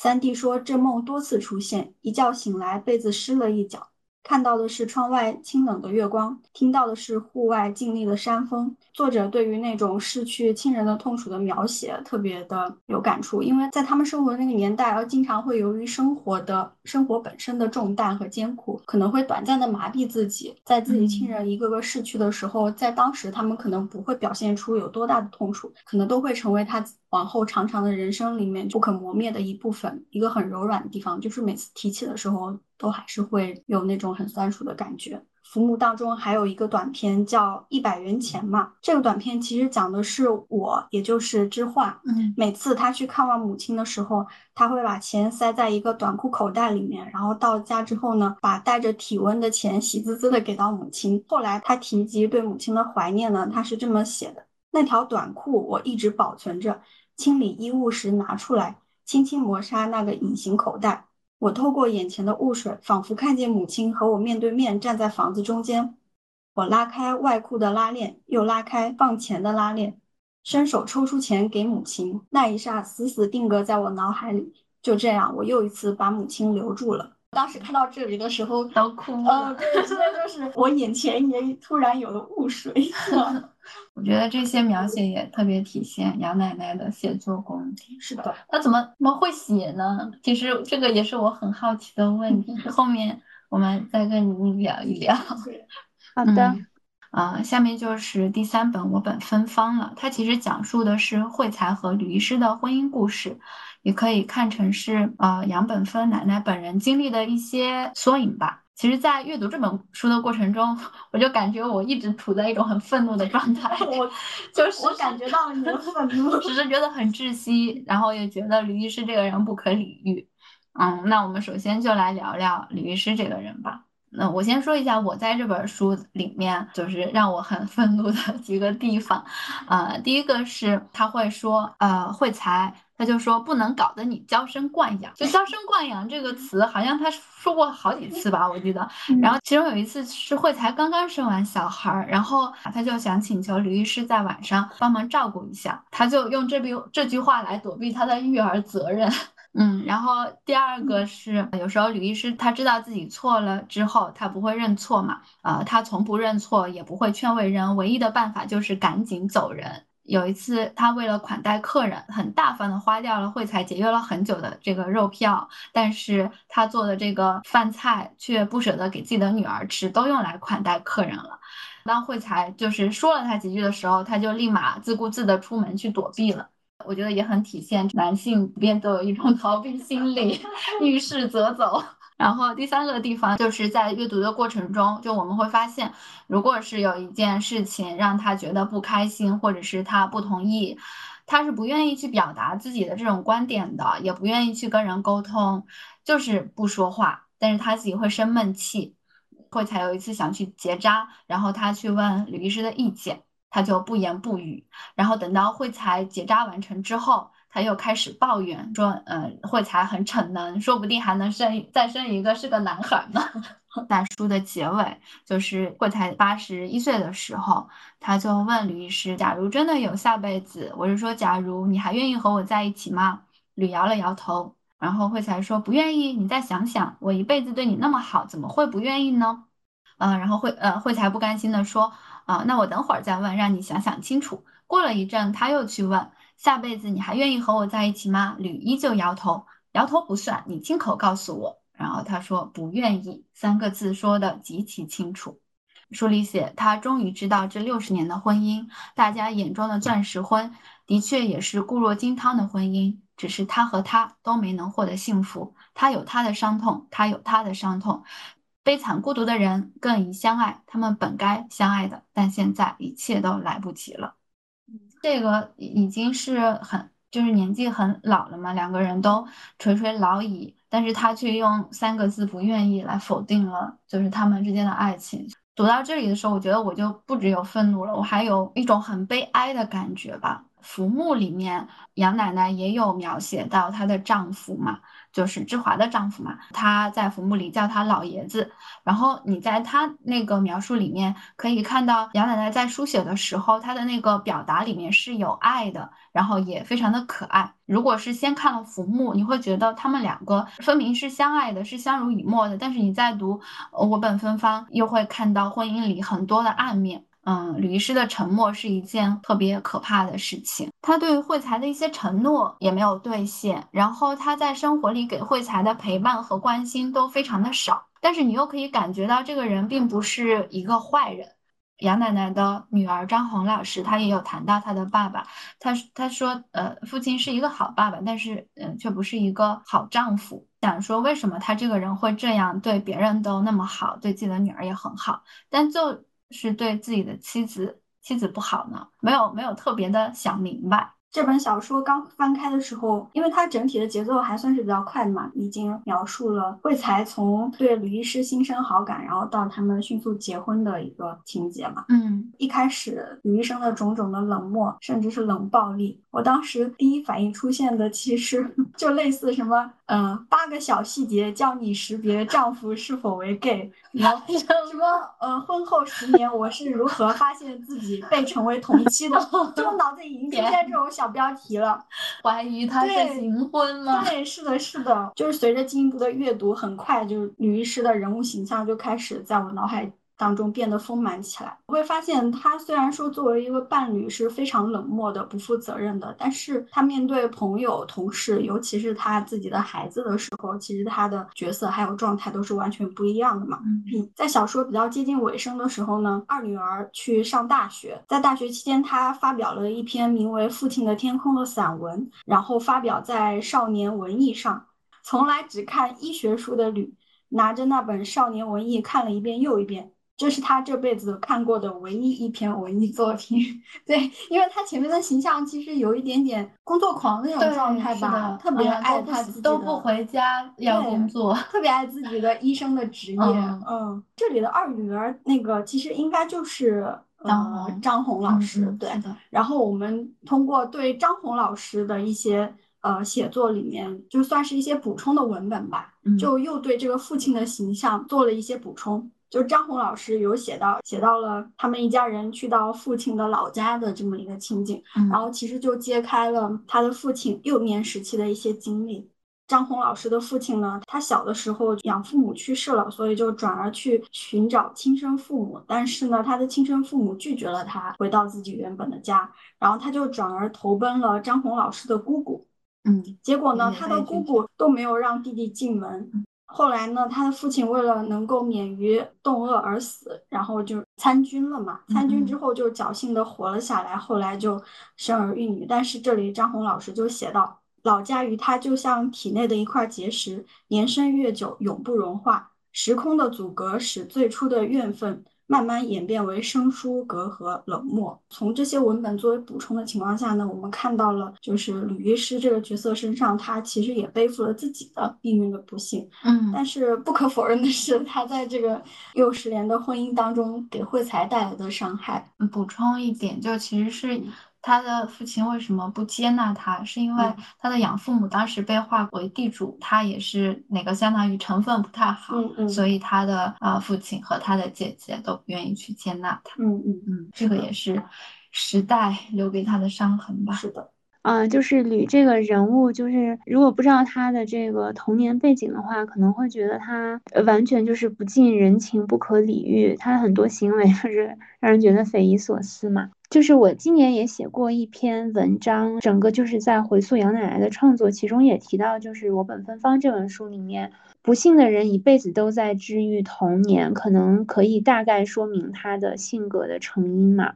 三弟说：“这梦多次出现，一觉醒来，被子湿了一角。”看到的是窗外清冷的月光，听到的是户外静谧的山风。作者对于那种逝去亲人的痛楚的描写特别的有感触，因为在他们生活的那个年代，而经常会由于生活的生活本身的重担和艰苦，可能会短暂的麻痹自己。在自己亲人一个个逝去的时候，在当时他们可能不会表现出有多大的痛楚，可能都会成为他往后长长的人生里面不可磨灭的一部分，一个很柔软的地方，就是每次提起的时候。都还是会有那种很酸楚的感觉。浮木当中还有一个短片叫《一百元钱》嘛，这个短片其实讲的是我，也就是知画。嗯，每次他去看望母亲的时候，他会把钱塞在一个短裤口袋里面，然后到家之后呢，把带着体温的钱喜滋滋的给到母亲。后来他提及对母亲的怀念呢，他是这么写的：那条短裤我一直保存着，清理衣物时拿出来，轻轻磨砂那个隐形口袋。我透过眼前的雾水，仿佛看见母亲和我面对面站在房子中间。我拉开外裤的拉链，又拉开放钱的拉链，伸手抽出钱给母亲。那一刹，死死定格在我脑海里。就这样，我又一次把母亲留住了。当时看到这里的时候，都哭了。嗯，对，现在就是我眼前也突然有了雾水。我觉得这些描写也特别体现杨奶奶的写作功底。是的，她怎么怎么会写呢？其实这个也是我很好奇的问题。后面我们再跟你聊一聊。好的。啊，下面就是第三本我本芬芳了。它其实讲述的是慧才和吕医师的婚姻故事，也可以看成是啊杨本芬奶奶本人经历的一些缩影吧。其实，在阅读这本书的过程中，我就感觉我一直处在一种很愤怒的状态。我就是我感觉到了你的愤怒，只是觉得很窒息，然后也觉得李律师这个人不可理喻。嗯，那我们首先就来聊聊李律师这个人吧。那我先说一下，我在这本书里面就是让我很愤怒的 几个地方。呃，第一个是他会说，呃，惠才。他就说不能搞得你娇生惯养，就娇生惯养这个词，好像他说过好几次吧，我记得。然后其中有一次是慧才刚刚生完小孩儿，然后他就想请求李律师在晚上帮忙照顾一下，他就用这句这句话来躲避他的育儿责任。嗯，然后第二个是有时候吕医师他知道自己错了之后，他不会认错嘛，呃，他从不认错，也不会劝慰人，唯一的办法就是赶紧走人。有一次，他为了款待客人，很大方的花掉了惠才节约了很久的这个肉票，但是他做的这个饭菜却不舍得给自己的女儿吃，都用来款待客人了。当惠才就是说了他几句的时候，他就立马自顾自的出门去躲避了。我觉得也很体现男性普遍都有一种 逃避心理，遇事则走。然后第三个地方就是在阅读的过程中，就我们会发现，如果是有一件事情让他觉得不开心，或者是他不同意，他是不愿意去表达自己的这种观点的，也不愿意去跟人沟通，就是不说话。但是他自己会生闷气。会才有一次想去结扎，然后他去问吕医师的意见，他就不言不语。然后等到惠才结扎完成之后。他又开始抱怨说：“嗯，惠才很逞能，说不定还能生再生一个是个男孩呢。”在书的结尾，就是惠才八十一岁的时候，他就问吕医师：“假如真的有下辈子，我是说，假如你还愿意和我在一起吗？”吕摇了摇头，然后惠才说：“不愿意。你再想想，我一辈子对你那么好，怎么会不愿意呢？”嗯，然后惠呃惠才不甘心的说：“啊，那我等会儿再问，让你想想清楚。”过了一阵，他又去问。下辈子你还愿意和我在一起吗？吕依旧摇头，摇头不算，你亲口告诉我。然后他说不愿意三个字说的极其清楚。书里写，他终于知道这六十年的婚姻，大家眼中的钻石婚，的确也是固若金汤的婚姻。只是他和他都没能获得幸福，他有他的伤痛，他有他的伤痛。悲惨孤独的人更宜相爱，他们本该相爱的，但现在一切都来不及了。这个已经是很就是年纪很老了嘛，两个人都垂垂老矣，但是他却用三个字不愿意来否定了，就是他们之间的爱情。读到这里的时候，我觉得我就不只有愤怒了，我还有一种很悲哀的感觉吧。浮木里面，杨奶奶也有描写到她的丈夫嘛。就是志华的丈夫嘛，他在坟墓里叫他老爷子。然后你在他那个描述里面可以看到，杨奶奶在书写的时候，她的那个表达里面是有爱的，然后也非常的可爱。如果是先看了浮木，你会觉得他们两个分明是相爱的，是相濡以沫的。但是你再读我本芬芳，又会看到婚姻里很多的暗面。嗯，吕医师的沉默是一件特别可怕的事情。他对慧才的一些承诺也没有兑现，然后他在生活里给慧才的陪伴和关心都非常的少。但是你又可以感觉到这个人并不是一个坏人。杨奶奶的女儿张红老师，她也有谈到她的爸爸，她她说，呃，父亲是一个好爸爸，但是嗯，却不是一个好丈夫。想说为什么他这个人会这样，对别人都那么好，对自己的女儿也很好，但就。是对自己的妻子妻子不好呢？没有没有特别的想明白。这本小说刚翻开的时候，因为它整体的节奏还算是比较快的嘛，已经描述了惠才从对吕医师心生好感，然后到他们迅速结婚的一个情节嘛。嗯，一开始吕医生的种种的冷漠，甚至是冷暴力，我当时第一反应出现的其实 就类似什么，嗯，八个小细节教你识别丈夫是否为 gay，然后什么，呃，婚后十年我是如何发现自己被成为同妻的，就脑子已经出现这种。小标题了，怀疑他是行婚吗？对，是的，是的，就是随着进一步的阅读，很快就是女医师的人物形象就开始在我脑海。当中变得丰满起来，我会发现他虽然说作为一个伴侣是非常冷漠的、不负责任的，但是他面对朋友、同事，尤其是他自己的孩子的时候，其实他的角色还有状态都是完全不一样的嘛。嗯，在小说比较接近尾声的时候呢，二女儿去上大学，在大学期间，她发表了一篇名为《父亲的天空》的散文，然后发表在《少年文艺》上。从来只看医学书的吕，拿着那本《少年文艺》看了一遍又一遍。这是他这辈子看过的唯一一篇文艺作品，对，因为他前面的形象其实有一点点工作狂那种状态吧，特别爱他自己都不回家要工作，特别爱自己的医生的职业。嗯，这里的二女儿那个其实应该就是呃张红老师，对的。然后我们通过对张红老师的一些呃写作里面，就算是一些补充的文本吧，就又对这个父亲的形象做了一些补充。就张红老师有写到，写到了他们一家人去到父亲的老家的这么一个情景，然后其实就揭开了他的父亲幼年时期的一些经历。张红老师的父亲呢，他小的时候养父母去世了，所以就转而去寻找亲生父母，但是呢，他的亲生父母拒绝了他回到自己原本的家，然后他就转而投奔了张红老师的姑姑。嗯，结果呢，他的姑姑都没有让弟弟进门。后来呢，他的父亲为了能够免于冻饿而死，然后就参军了嘛。参军之后就侥幸的活了下来，后来就生儿育女。但是这里张红老师就写到，老家与他就像体内的一块结石，年深月久，永不融化。时空的阻隔使最初的怨愤。慢慢演变为生疏、隔阂、冷漠。从这些文本作为补充的情况下呢，我们看到了，就是吕医师这个角色身上，他其实也背负了自己的命运的不幸。嗯，但是不可否认的是，他在这个幼十年的婚姻当中给惠才带来的伤害。补充一点，就其实是。他的父亲为什么不接纳他？是因为他的养父母当时被划为地主，他也是哪个相当于成分不太好，所以他的啊父亲和他的姐姐都不愿意去接纳他。嗯嗯嗯，这个也是时代留给他的伤痕吧。是的。嗯，就是吕这个人物，就是如果不知道他的这个童年背景的话，可能会觉得他完全就是不近人情、不可理喻，他很多行为就是让人觉得匪夷所思嘛。就是我今年也写过一篇文章，整个就是在回溯杨奶奶的创作，其中也提到，就是我本芬芳这本书里面。不幸的人一辈子都在治愈童年，可能可以大概说明他的性格的成因嘛。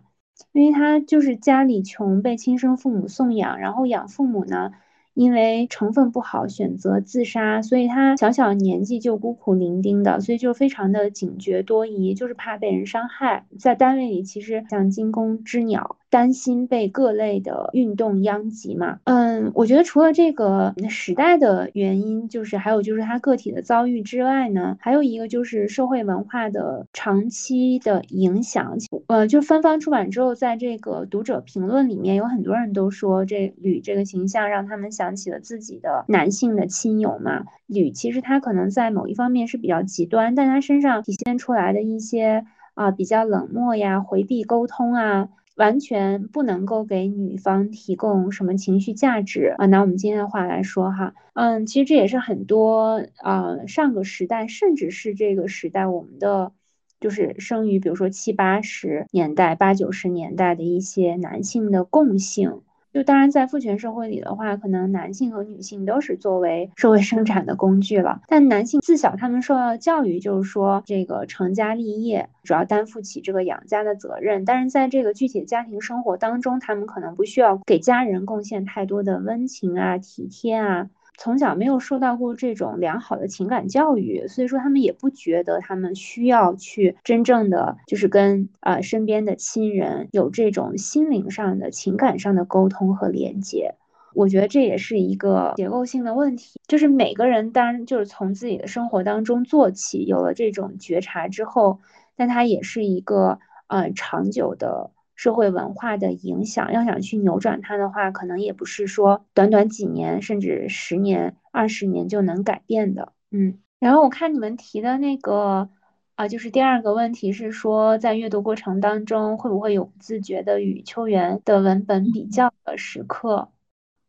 因为他就是家里穷，被亲生父母送养，然后养父母呢。因为成分不好，选择自杀，所以他小小年纪就孤苦伶仃的，所以就非常的警觉多疑，就是怕被人伤害。在单位里，其实像惊弓之鸟。担心被各类的运动殃及嘛？嗯，我觉得除了这个时代的原因，就是还有就是他个体的遭遇之外呢，还有一个就是社会文化的长期的影响。呃，就芬芳出版之后，在这个读者评论里面，有很多人都说这吕这个形象让他们想起了自己的男性的亲友嘛。吕其实他可能在某一方面是比较极端，但他身上体现出来的一些啊比较冷漠呀、回避沟通啊。完全不能够给女方提供什么情绪价值啊！拿我们今天的话来说哈，嗯，其实这也是很多啊上个时代，甚至是这个时代，我们的就是生于比如说七八十年代、八九十年代的一些男性的共性。就当然，在父权社会里的话，可能男性和女性都是作为社会生产的工具了。但男性自小他们受到的教育就是说，这个成家立业，主要担负起这个养家的责任。但是在这个具体的家庭生活当中，他们可能不需要给家人贡献太多的温情啊、体贴啊。从小没有受到过这种良好的情感教育，所以说他们也不觉得他们需要去真正的就是跟呃身边的亲人有这种心灵上的情感上的沟通和连接。我觉得这也是一个结构性的问题，就是每个人当就是从自己的生活当中做起，有了这种觉察之后，但它也是一个呃长久的。社会文化的影响，要想去扭转它的话，可能也不是说短短几年，甚至十年、二十年就能改变的。嗯，然后我看你们提的那个，啊，就是第二个问题是说，在阅读过程当中会不会有不自觉的与秋园的文本比较的时刻？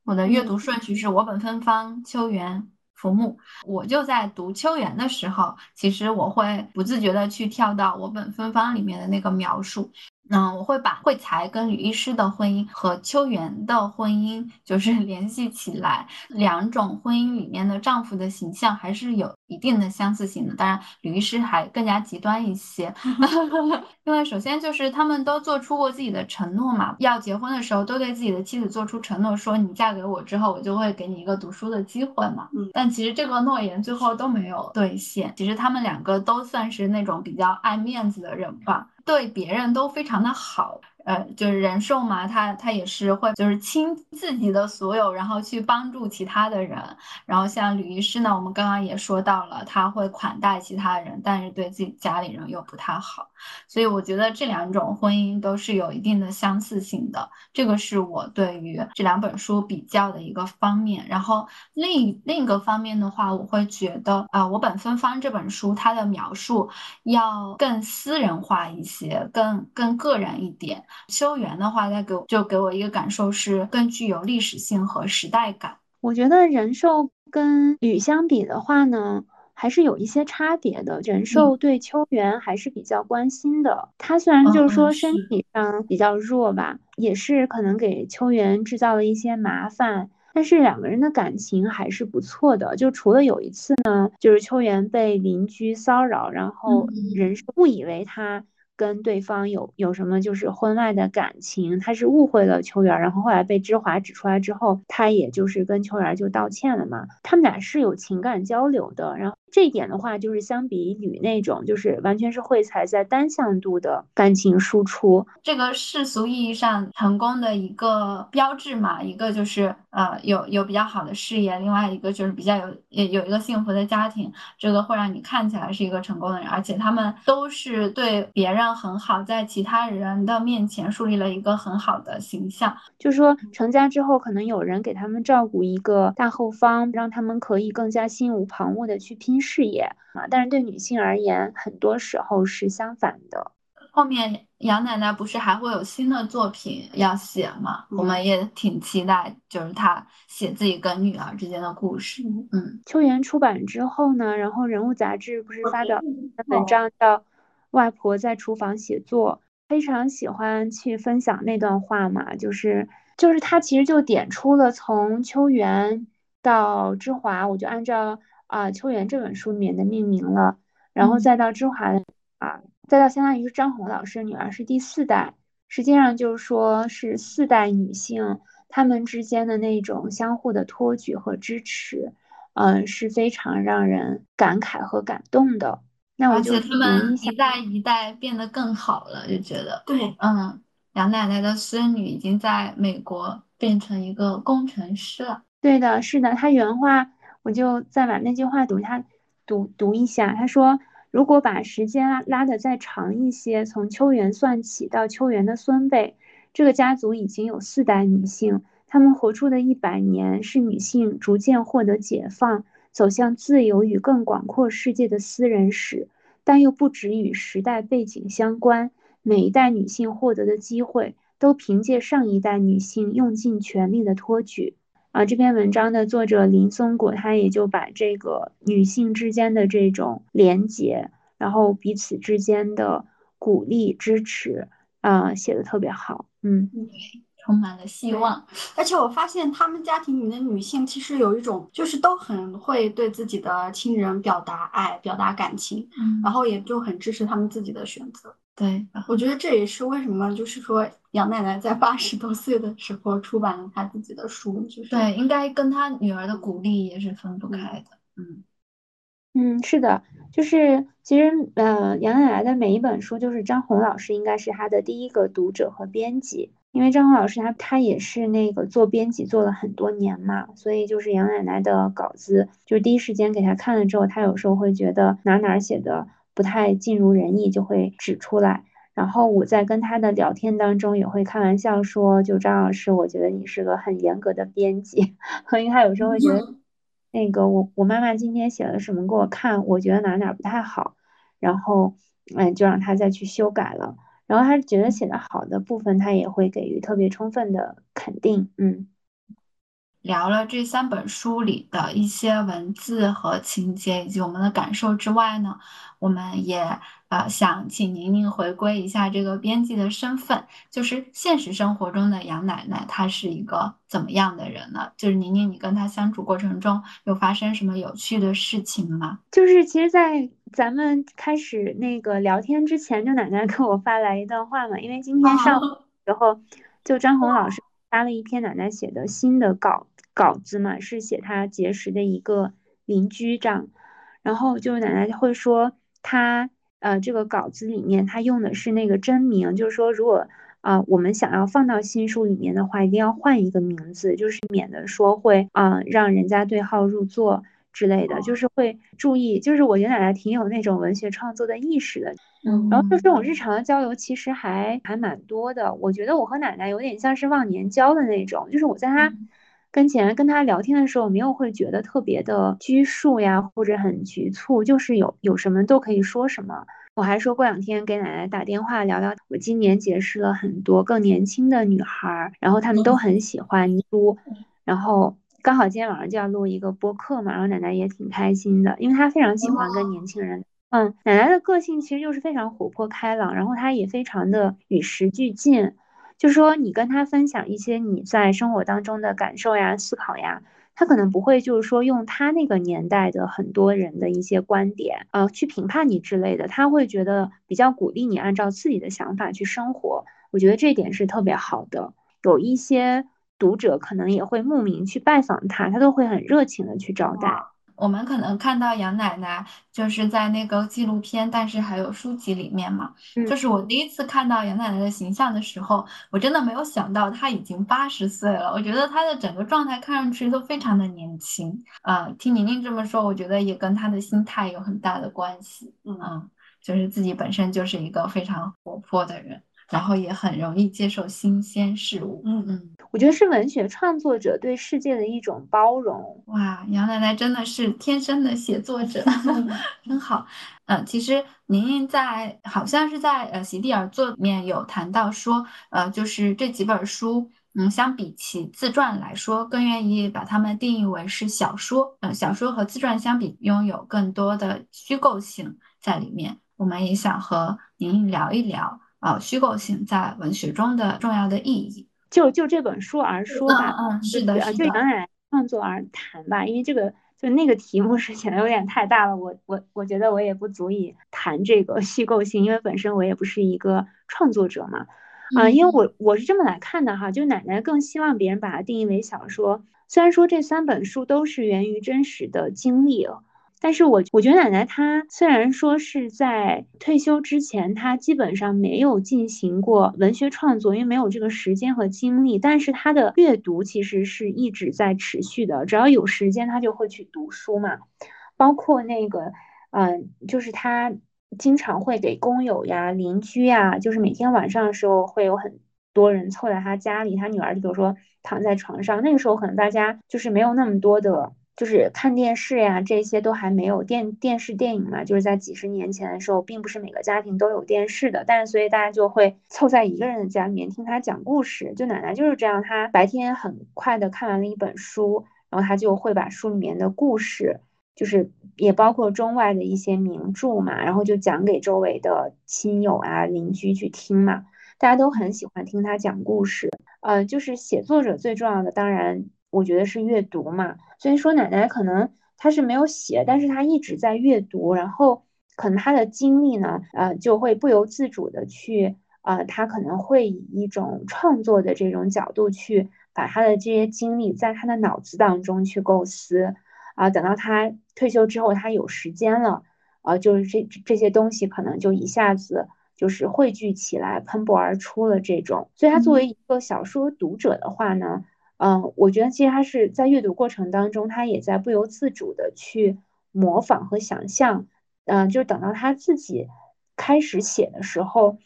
我的阅读顺序是我本芬芳、秋园、浮木。我就在读秋园的时候，其实我会不自觉的去跳到我本芬芳里面的那个描述。嗯，我会把惠才跟吕医师的婚姻和秋元的婚姻就是 联系起来，两种婚姻里面的丈夫的形象还是有一定的相似性的。当然，吕医师还更加极端一些，因为首先就是他们都做出过自己的承诺嘛，要结婚的时候都对自己的妻子做出承诺，说你嫁给我之后，我就会给你一个读书的机会嘛。嗯，但其实这个诺言最后都没有兑现。其实他们两个都算是那种比较爱面子的人吧。对别人都非常的好。呃，就是人寿嘛，他他也是会就是倾自己的所有，然后去帮助其他的人。然后像吕医师呢，我们刚刚也说到了，他会款待其他人，但是对自己家里人又不太好。所以我觉得这两种婚姻都是有一定的相似性的。这个是我对于这两本书比较的一个方面。然后另另一个方面的话，我会觉得啊，我本芬芳这本书它的描述要更私人化一些，更更个人一点。修缘的话，它给就给我一个感受是更具有历史性和时代感。我觉得人寿跟吕相比的话呢，还是有一些差别的。人寿对秋元还是比较关心的，他虽然就是说身体上比较弱吧，也是可能给秋元制造了一些麻烦，但是两个人的感情还是不错的。就除了有一次呢，就是秋元被邻居骚扰，然后人寿误以为他。跟对方有有什么就是婚外的感情，他是误会了秋园，然后后来被芝华指出来之后，他也就是跟秋园就道歉了嘛，他们俩是有情感交流的，然后。这一点的话，就是相比女那种，就是完全是会才在单向度的感情输出，这个世俗意义上成功的一个标志嘛。一个就是呃有有比较好的事业，另外一个就是比较有有有一个幸福的家庭，这个会让你看起来是一个成功的人。而且他们都是对别人很好，在其他人的面前树立了一个很好的形象。就是说成家之后，可能有人给他们照顾一个大后方，让他们可以更加心无旁骛的去拼。事业啊，但是对女性而言，很多时候是相反的。后面杨奶奶不是还会有新的作品要写吗？我们也挺期待，就是她写自己跟女儿之间的故事。嗯，秋园出版之后呢，然后人物杂志不是发表文章叫《外婆在厨房写作》，非常喜欢去分享那段话嘛，就是就是她其实就点出了从秋园到芝华，我就按照。啊秋园这本书里面的命名了，然后再到芝华的啊，再到相当于是张红老师的女儿是第四代，实际上就是说是四代女性她们之间的那种相互的托举和支持，嗯是非常让人感慨和感动的。那我就他们一代一代变得更好了，就觉得对，嗯，杨奶奶的孙女已经在美国变成一个工程师了。对的，是的，她原话我就再把那句话读一下读读一下。他说：“如果把时间拉拉的再长一些，从秋园算起到秋园的孙辈，这个家族已经有四代女性，她们活出的一百年是女性逐渐获得解放。”走向自由与更广阔世界的私人史，但又不只与时代背景相关。每一代女性获得的机会，都凭借上一代女性用尽全力的托举。啊，这篇文章的作者林松果，他也就把这个女性之间的这种连结，然后彼此之间的鼓励支持，啊，写的特别好。嗯。充满了希望，而且我发现他们家庭里的女性其实有一种，就是都很会对自己的亲人表达爱、表达感情，嗯，然后也就很支持他们自己的选择。对，我觉得这也是为什么，就是说杨奶奶在八十多岁的时候出版了她自己的书，就是对，应该跟她女儿的鼓励也是分不开的。嗯嗯，是的，就是其实呃，杨奶奶的每一本书，就是张红老师应该是她的第一个读者和编辑。因为张红老师他他也是那个做编辑做了很多年嘛，所以就是杨奶奶的稿子，就是第一时间给他看了之后，他有时候会觉得哪哪写的不太尽如人意，就会指出来。然后我在跟他的聊天当中也会开玩笑说，就张老师，我觉得你是个很严格的编辑，因为他有时候会觉得那个我我妈妈今天写了什么给我看，我觉得哪哪不太好，然后嗯就让他再去修改了。然后他觉得写的好的部分，他也会给予特别充分的肯定。嗯，聊了这三本书里的一些文字和情节，以及我们的感受之外呢，我们也。呃，想请宁宁回归一下这个编辑的身份，就是现实生活中的杨奶奶，她是一个怎么样的人呢？就是宁宁，你跟她相处过程中有发生什么有趣的事情吗？就是其实，在咱们开始那个聊天之前，就奶奶给我发来一段话嘛，因为今天上午时候，就张红老师发了一篇奶奶写的新的稿稿子嘛，是写她结识的一个邻居这样，然后就是奶奶会说她。呃，这个稿子里面他用的是那个真名，就是说，如果啊我们想要放到新书里面的话，一定要换一个名字，就是免得说会啊让人家对号入座之类的，就是会注意，就是我觉得奶奶挺有那种文学创作的意识的。嗯，然后就这种日常的交流其实还还蛮多的，我觉得我和奶奶有点像是忘年交的那种，就是我在她跟前跟他聊天的时候，没有会觉得特别的拘束呀，或者很局促，就是有有什么都可以说什么。我还说过两天给奶奶打电话聊聊，我今年结识了很多更年轻的女孩，然后她们都很喜欢书，然后刚好今天晚上就要录一个播客嘛，然后奶奶也挺开心的，因为她非常喜欢跟年轻人。嗯，奶奶的个性其实就是非常活泼开朗，然后她也非常的与时俱进，就说你跟他分享一些你在生活当中的感受呀、思考呀。他可能不会，就是说用他那个年代的很多人的一些观点，呃，去评判你之类的。他会觉得比较鼓励你按照自己的想法去生活。我觉得这点是特别好的。有一些读者可能也会慕名去拜访他，他都会很热情的去招待。我们可能看到杨奶奶就是在那个纪录片，但是还有书籍里面嘛。就是我第一次看到杨奶奶的形象的时候，我真的没有想到她已经八十岁了。我觉得她的整个状态看上去都非常的年轻。啊，听宁宁这么说，我觉得也跟她的心态有很大的关系。嗯，就是自己本身就是一个非常活泼的人。然后也很容易接受新鲜事物。嗯嗯，我觉得是文学创作者对世界的一种包容。哇，杨奶奶真的是天生的写作者，真好。嗯，其实宁宁在好像是在呃席地而坐里面有谈到说，呃，就是这几本书，嗯，相比起自传来说，更愿意把它们定义为是小说。嗯，小说和自传相比，拥有更多的虚构性在里面。我们也想和宁宁聊一聊。啊，虚构性在文学中的重要的意义，就就这本书而说吧。嗯，是的，就杨奶奶创作而谈吧。因为这个就那个题目是显得有点太大了，我我我觉得我也不足以谈这个虚构性，因为本身我也不是一个创作者嘛。啊，因为我我是这么来看的哈，就奶奶更希望别人把它定义为小说。虽然说这三本书都是源于真实的经历，但是我我觉得奶奶她虽然说是在退休之前，她基本上没有进行过文学创作，因为没有这个时间和精力，但是她的阅读其实是一直在持续的，只要有时间，她就会去读书嘛。包括那个，嗯，就是她。经常会给工友呀、邻居呀，就是每天晚上的时候会有很多人凑在他家里，他女儿就比如说躺在床上，那个时候可能大家就是没有那么多的，就是看电视呀，这些都还没有电电视电影嘛，就是在几十年前的时候，并不是每个家庭都有电视的，但是所以大家就会凑在一个人的家里面听他讲故事。就奶奶就是这样，她白天很快的看完了一本书，然后她就会把书里面的故事。就是也包括中外的一些名著嘛，然后就讲给周围的亲友啊、邻居去听嘛，大家都很喜欢听他讲故事。呃，就是写作者最重要的，当然我觉得是阅读嘛。所以说奶奶可能她是没有写，但是她一直在阅读，然后可能她的经历呢，呃，就会不由自主的去，呃，她可能会以一种创作的这种角度去把她的这些经历在她的脑子当中去构思。啊，等到他退休之后，他有时间了，啊，就是这这些东西可能就一下子就是汇聚起来，喷薄而出了这种。所以，他作为一个小说读者的话呢，嗯，我觉得其实他是在阅读过程当中，他也在不由自主的去模仿和想象，嗯，就等到他自己开始写的时候，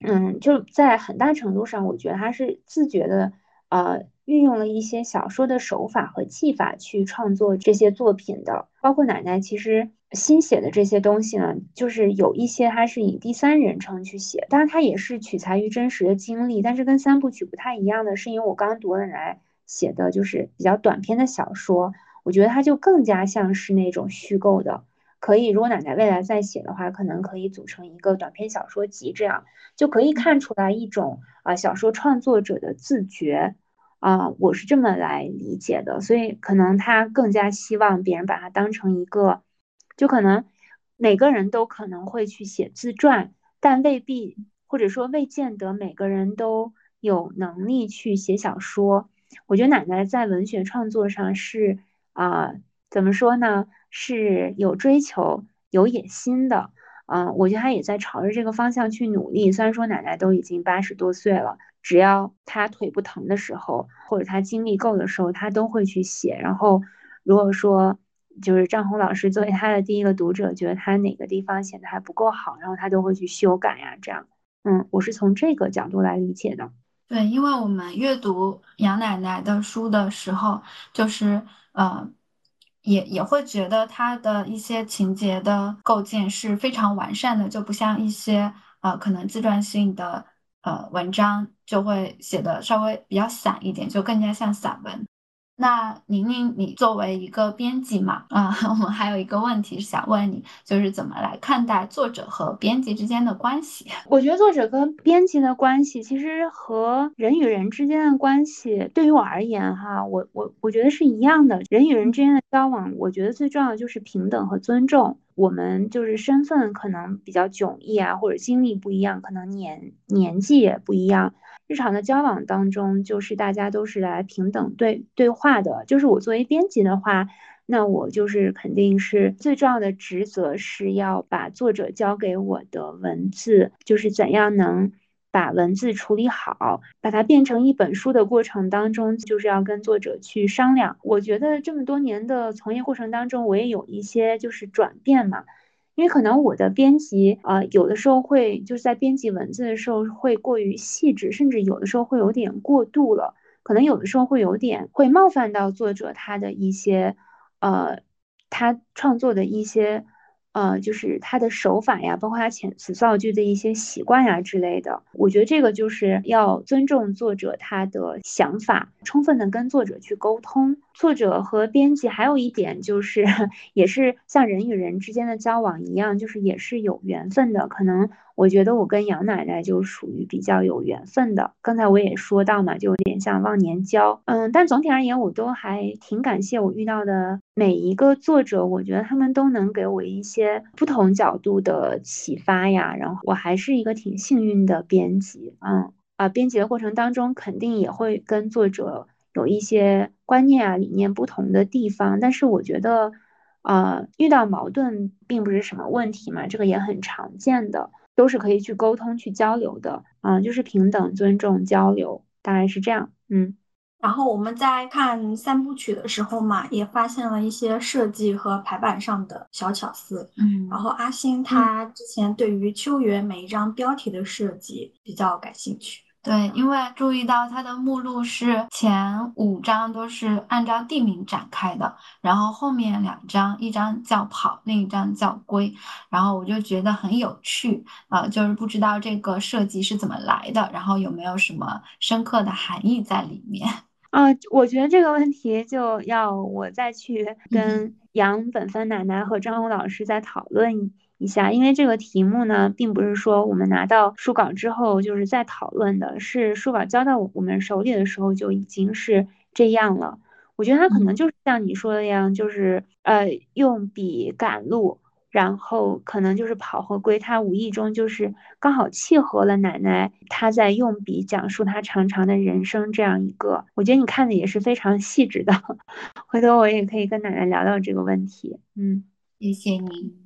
嗯，就在很大程度上，我觉得他是自觉的，呃。运用了一些小说的手法和技法去创作这些作品的，包括奶奶其实新写的这些东西呢，就是有一些他是以第三人称去写，当然他也是取材于真实的经历，但是跟三部曲不太一样的是，因为我刚读了奶奶写的就是比较短篇的小说，我觉得它就更加像是那种虚构的，可以如果奶奶未来再写的话，可能可以组成一个短篇小说集，这样就可以看出来一种啊小说创作者的自觉。啊，我是这么来理解的，所以可能他更加希望别人把他当成一个，就可能每个人都可能会去写自传，但未必或者说未见得每个人都有能力去写小说。我觉得奶奶在文学创作上是啊，怎么说呢？是有追求、有野心的。嗯，我觉得他也在朝着这个方向去努力。虽然说奶奶都已经八十多岁了。只要他腿不疼的时候，或者他精力够的时候，他都会去写。然后，如果说就是张红老师作为他的第一个读者，觉得他哪个地方写的还不够好，然后他都会去修改呀。这样，嗯，我是从这个角度来理解的。对，因为我们阅读杨奶奶的书的时候，就是呃，也也会觉得她的一些情节的构建是非常完善的，就不像一些呃可能自传性的。呃，文章就会写的稍微比较散一点，就更加像散文。那宁宁，你作为一个编辑嘛，啊，我们还有一个问题是想问你，就是怎么来看待作者和编辑之间的关系？我觉得作者跟编辑的关系，其实和人与人之间的关系，对于我而言，哈，我我我觉得是一样的。人与人之间的交往，我觉得最重要的就是平等和尊重。我们就是身份可能比较迥异啊，或者经历不一样，可能年年纪也不一样。日常的交往当中，就是大家都是来平等对对话的。就是我作为编辑的话，那我就是肯定是最重要的职责是要把作者交给我的文字，就是怎样能。把文字处理好，把它变成一本书的过程当中，就是要跟作者去商量。我觉得这么多年的从业过程当中，我也有一些就是转变嘛，因为可能我的编辑啊，有的时候会就是在编辑文字的时候会过于细致，甚至有的时候会有点过度了，可能有的时候会有点会冒犯到作者他的一些呃，他创作的一些。呃，就是他的手法呀，包括他遣词造句的一些习惯呀之类的，我觉得这个就是要尊重作者他的想法，充分的跟作者去沟通。作者和编辑还有一点就是，也是像人与人之间的交往一样，就是也是有缘分的。可能我觉得我跟杨奶奶就属于比较有缘分的。刚才我也说到嘛，就有点像忘年交。嗯，但总体而言，我都还挺感谢我遇到的每一个作者，我觉得他们都能给我一些不同角度的启发呀。然后我还是一个挺幸运的编辑，嗯啊，编辑的过程当中肯定也会跟作者有一些观念啊、理念不同的地方，但是我觉得，呃，遇到矛盾并不是什么问题嘛，这个也很常见的，都是可以去沟通、去交流的，嗯，就是平等、尊重、交流，大概是这样，嗯。然后我们在看三部曲的时候嘛，也发现了一些设计和排版上的小巧思。嗯，然后阿星他之前对于秋园每一张标题的设计比较感兴趣。对，因为注意到它的目录是前五章都是按照地名展开的，然后后面两章，一章叫跑，另一章叫归，然后我就觉得很有趣啊，就是不知道这个设计是怎么来的，然后有没有什么深刻的含义在里面。啊，我觉得这个问题就要我再去跟杨本芬奶奶和张红老师再讨论一下，因为这个题目呢，并不是说我们拿到书稿之后就是在讨论的，是书稿交到我们手里的时候就已经是这样了。我觉得他可能就是像你说的一样，就是呃，用笔赶路。然后可能就是跑和归，他无意中就是刚好契合了奶奶她在用笔讲述她长长的人生这样一个，我觉得你看的也是非常细致的，回头我也可以跟奶奶聊聊这个问题。嗯，谢谢你。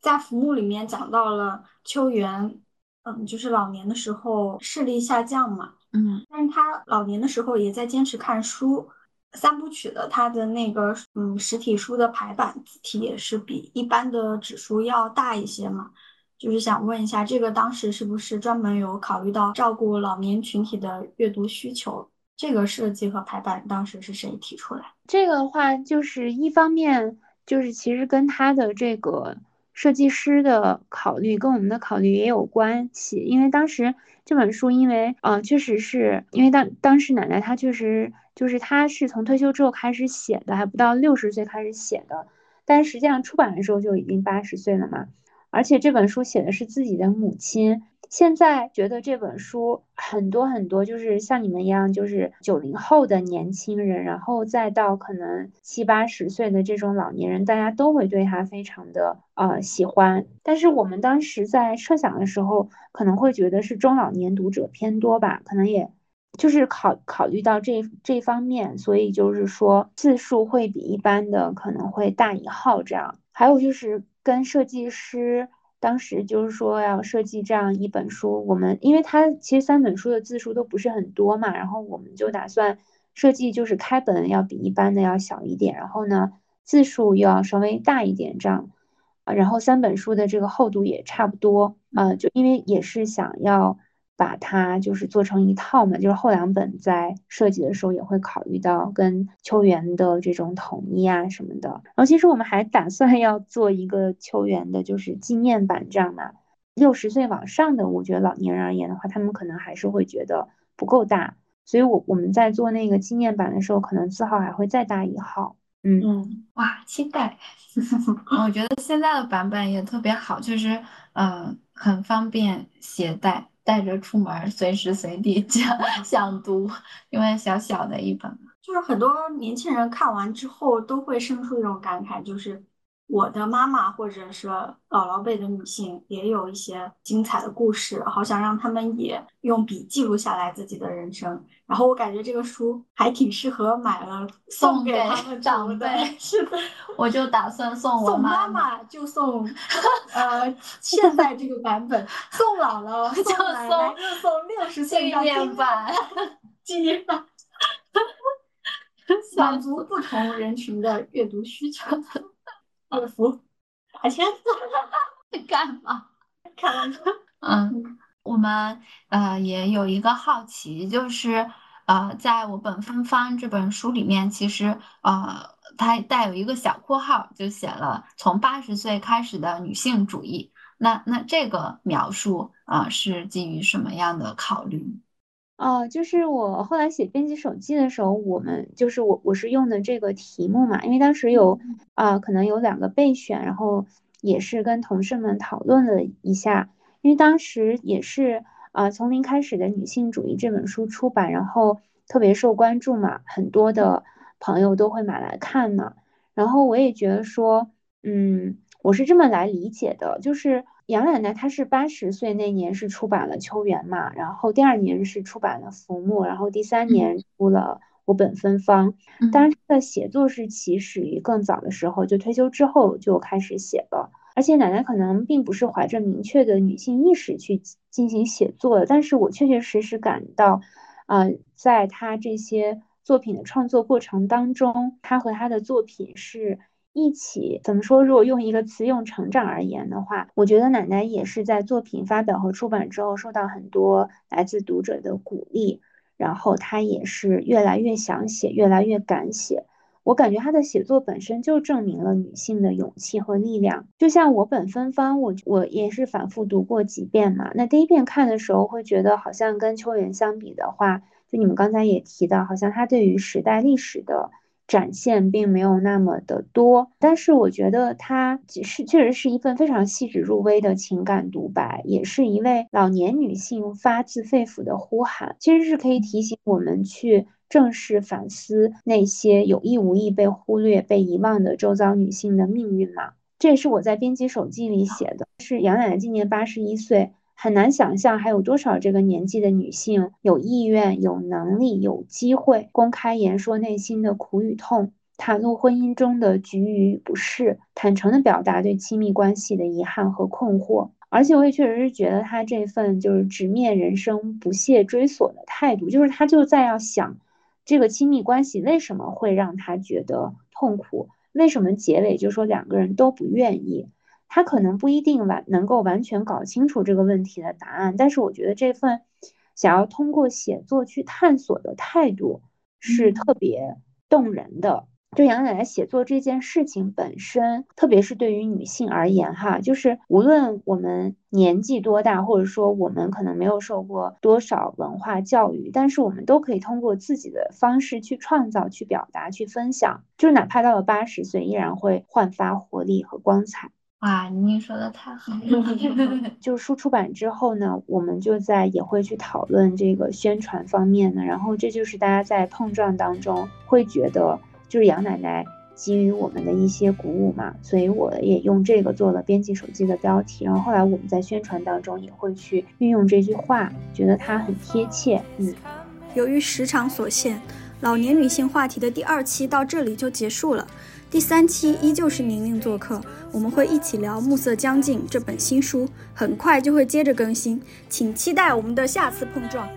在浮木里面讲到了秋元，嗯，就是老年的时候视力下降嘛，嗯，但是他老年的时候也在坚持看书。三部曲的它的那个嗯实体书的排版字体也是比一般的纸书要大一些嘛，就是想问一下，这个当时是不是专门有考虑到照顾老年群体的阅读需求？这个设计和排版当时是谁提出来？这个的话，就是一方面就是其实跟他的这个设计师的考虑跟我们的考虑也有关系，因为当时这本书，因为啊确实是因为当当时奶奶她确实。就是她是从退休之后开始写的，还不到六十岁开始写的，但实际上出版的时候就已经八十岁了嘛。而且这本书写的是自己的母亲。现在觉得这本书很多很多，就是像你们一样，就是九零后的年轻人，然后再到可能七八十岁的这种老年人，大家都会对他非常的呃喜欢。但是我们当时在设想的时候，可能会觉得是中老年读者偏多吧，可能也。就是考考虑到这这方面，所以就是说字数会比一般的可能会大一号这样。还有就是跟设计师当时就是说要设计这样一本书，我们因为它其实三本书的字数都不是很多嘛，然后我们就打算设计就是开本要比一般的要小一点，然后呢字数又要稍微大一点这样，啊，然后三本书的这个厚度也差不多，呃，就因为也是想要。把它就是做成一套嘛，就是后两本在设计的时候也会考虑到跟秋园的这种统一啊什么的。然后其实我们还打算要做一个秋园的，就是纪念版这样嘛。六十岁往上的，我觉得老年人而言的话，他们可能还是会觉得不够大，所以我我们在做那个纪念版的时候，可能字号还会再大一号。嗯嗯，哇，期待！我觉得现在的版本也特别好，就是嗯，很方便携带。带着出门，随时随地想想读，因为小小的一本就是很多年轻人看完之后都会生出一种感慨，就是。我的妈妈或者是姥姥辈的女性也有一些精彩的故事，好想让他们也用笔记录下来自己的人生。然后我感觉这个书还挺适合买了送给他们长辈。是的，我就打算送我妈妈，就送呃现在这个版本，送姥姥 就送就送六十岁纪念版，纪念版，满足不同人群的阅读需求。乐福打钱 干嘛？开玩笑。嗯，我们呃也有一个好奇，就是呃，在我本芬芳这本书里面，其实呃它带有一个小括号，就写了从八十岁开始的女性主义。那那这个描述啊是基于什么样的考虑？哦，就是我后来写编辑手记的时候，我们就是我我是用的这个题目嘛，因为当时有啊，可能有两个备选，然后也是跟同事们讨论了一下，因为当时也是啊，从零开始的女性主义这本书出版，然后特别受关注嘛，很多的朋友都会买来看嘛。然后我也觉得说，嗯，我是这么来理解的，就是杨奶奶她是八十岁那年是出版了《秋园》嘛，然后第二年是出版了《浮木》，然后第三年出了《我本芬芳》。当然，她的写作是起始于更早的时候，就退休之后就开始写了。而且奶奶可能并不是怀着明确的女性意识去进行写作的，但是我确确实实感到，呃，在她这些作品的创作过程当中，她和她的作品是一起怎么说？如果用一个词用成长而言的话，我觉得奶奶也是在作品发表和出版之后，受到很多来自读者的鼓励，然后她也是越来越想写，越来越敢写。我感觉他的写作本身就证明了女性的勇气和力量。就像我本芬芳，我我也是反复读过几遍嘛。那第一遍看的时候，会觉得好像跟秋园相比的话，就你们刚才也提到，好像他对于时代历史的展现并没有那么的多。但是我觉得他是确实是一份非常细致入微的情感独白，也是一位老年女性发自肺腑的呼喊，其实是可以提醒我们去。正视反思那些有意无意被忽略、被遗忘的周遭女性的命运嘛？这也是我在编辑手记里写的。是杨奶奶今年八十一岁，很难想象还有多少这个年纪的女性有意愿、有能力、有机会公开言说内心的苦与痛，袒露婚姻中的局与不适，坦诚地表达对亲密关系的遗憾和困惑。而且我也确实是觉得她这份就是直面人生、不懈追索的态度，就是她就在要想。这个亲密关系为什么会让他觉得痛苦？为什么结尾就说两个人都不愿意？他可能不一定完能够完全搞清楚这个问题的答案，但是我觉得这份想要通过写作去探索的态度是特别动人的。就杨奶奶写作这件事情本身，特别是对于女性而言，哈，就是无论我们年纪多大，或者说我们可能没有受过多少文化教育，但是我们都可以通过自己的方式去创造、去表达、去分享，就是哪怕到了八十岁，依然会焕发活力和光彩。哇，你说的太好了。就书出版之后呢，我们就在也会去讨论这个宣传方面呢，然后这就是大家在碰撞当中会觉得。就是杨奶奶给予我们的一些鼓舞嘛，所以我也用这个做了编辑手机的标题。然后后来我们在宣传当中也会去运用这句话，觉得它很贴切。嗯，由于时长所限，老年女性话题的第二期到这里就结束了。第三期依旧是宁宁做客，我们会一起聊《暮色将近》这本新书，很快就会接着更新，请期待我们的下次碰撞。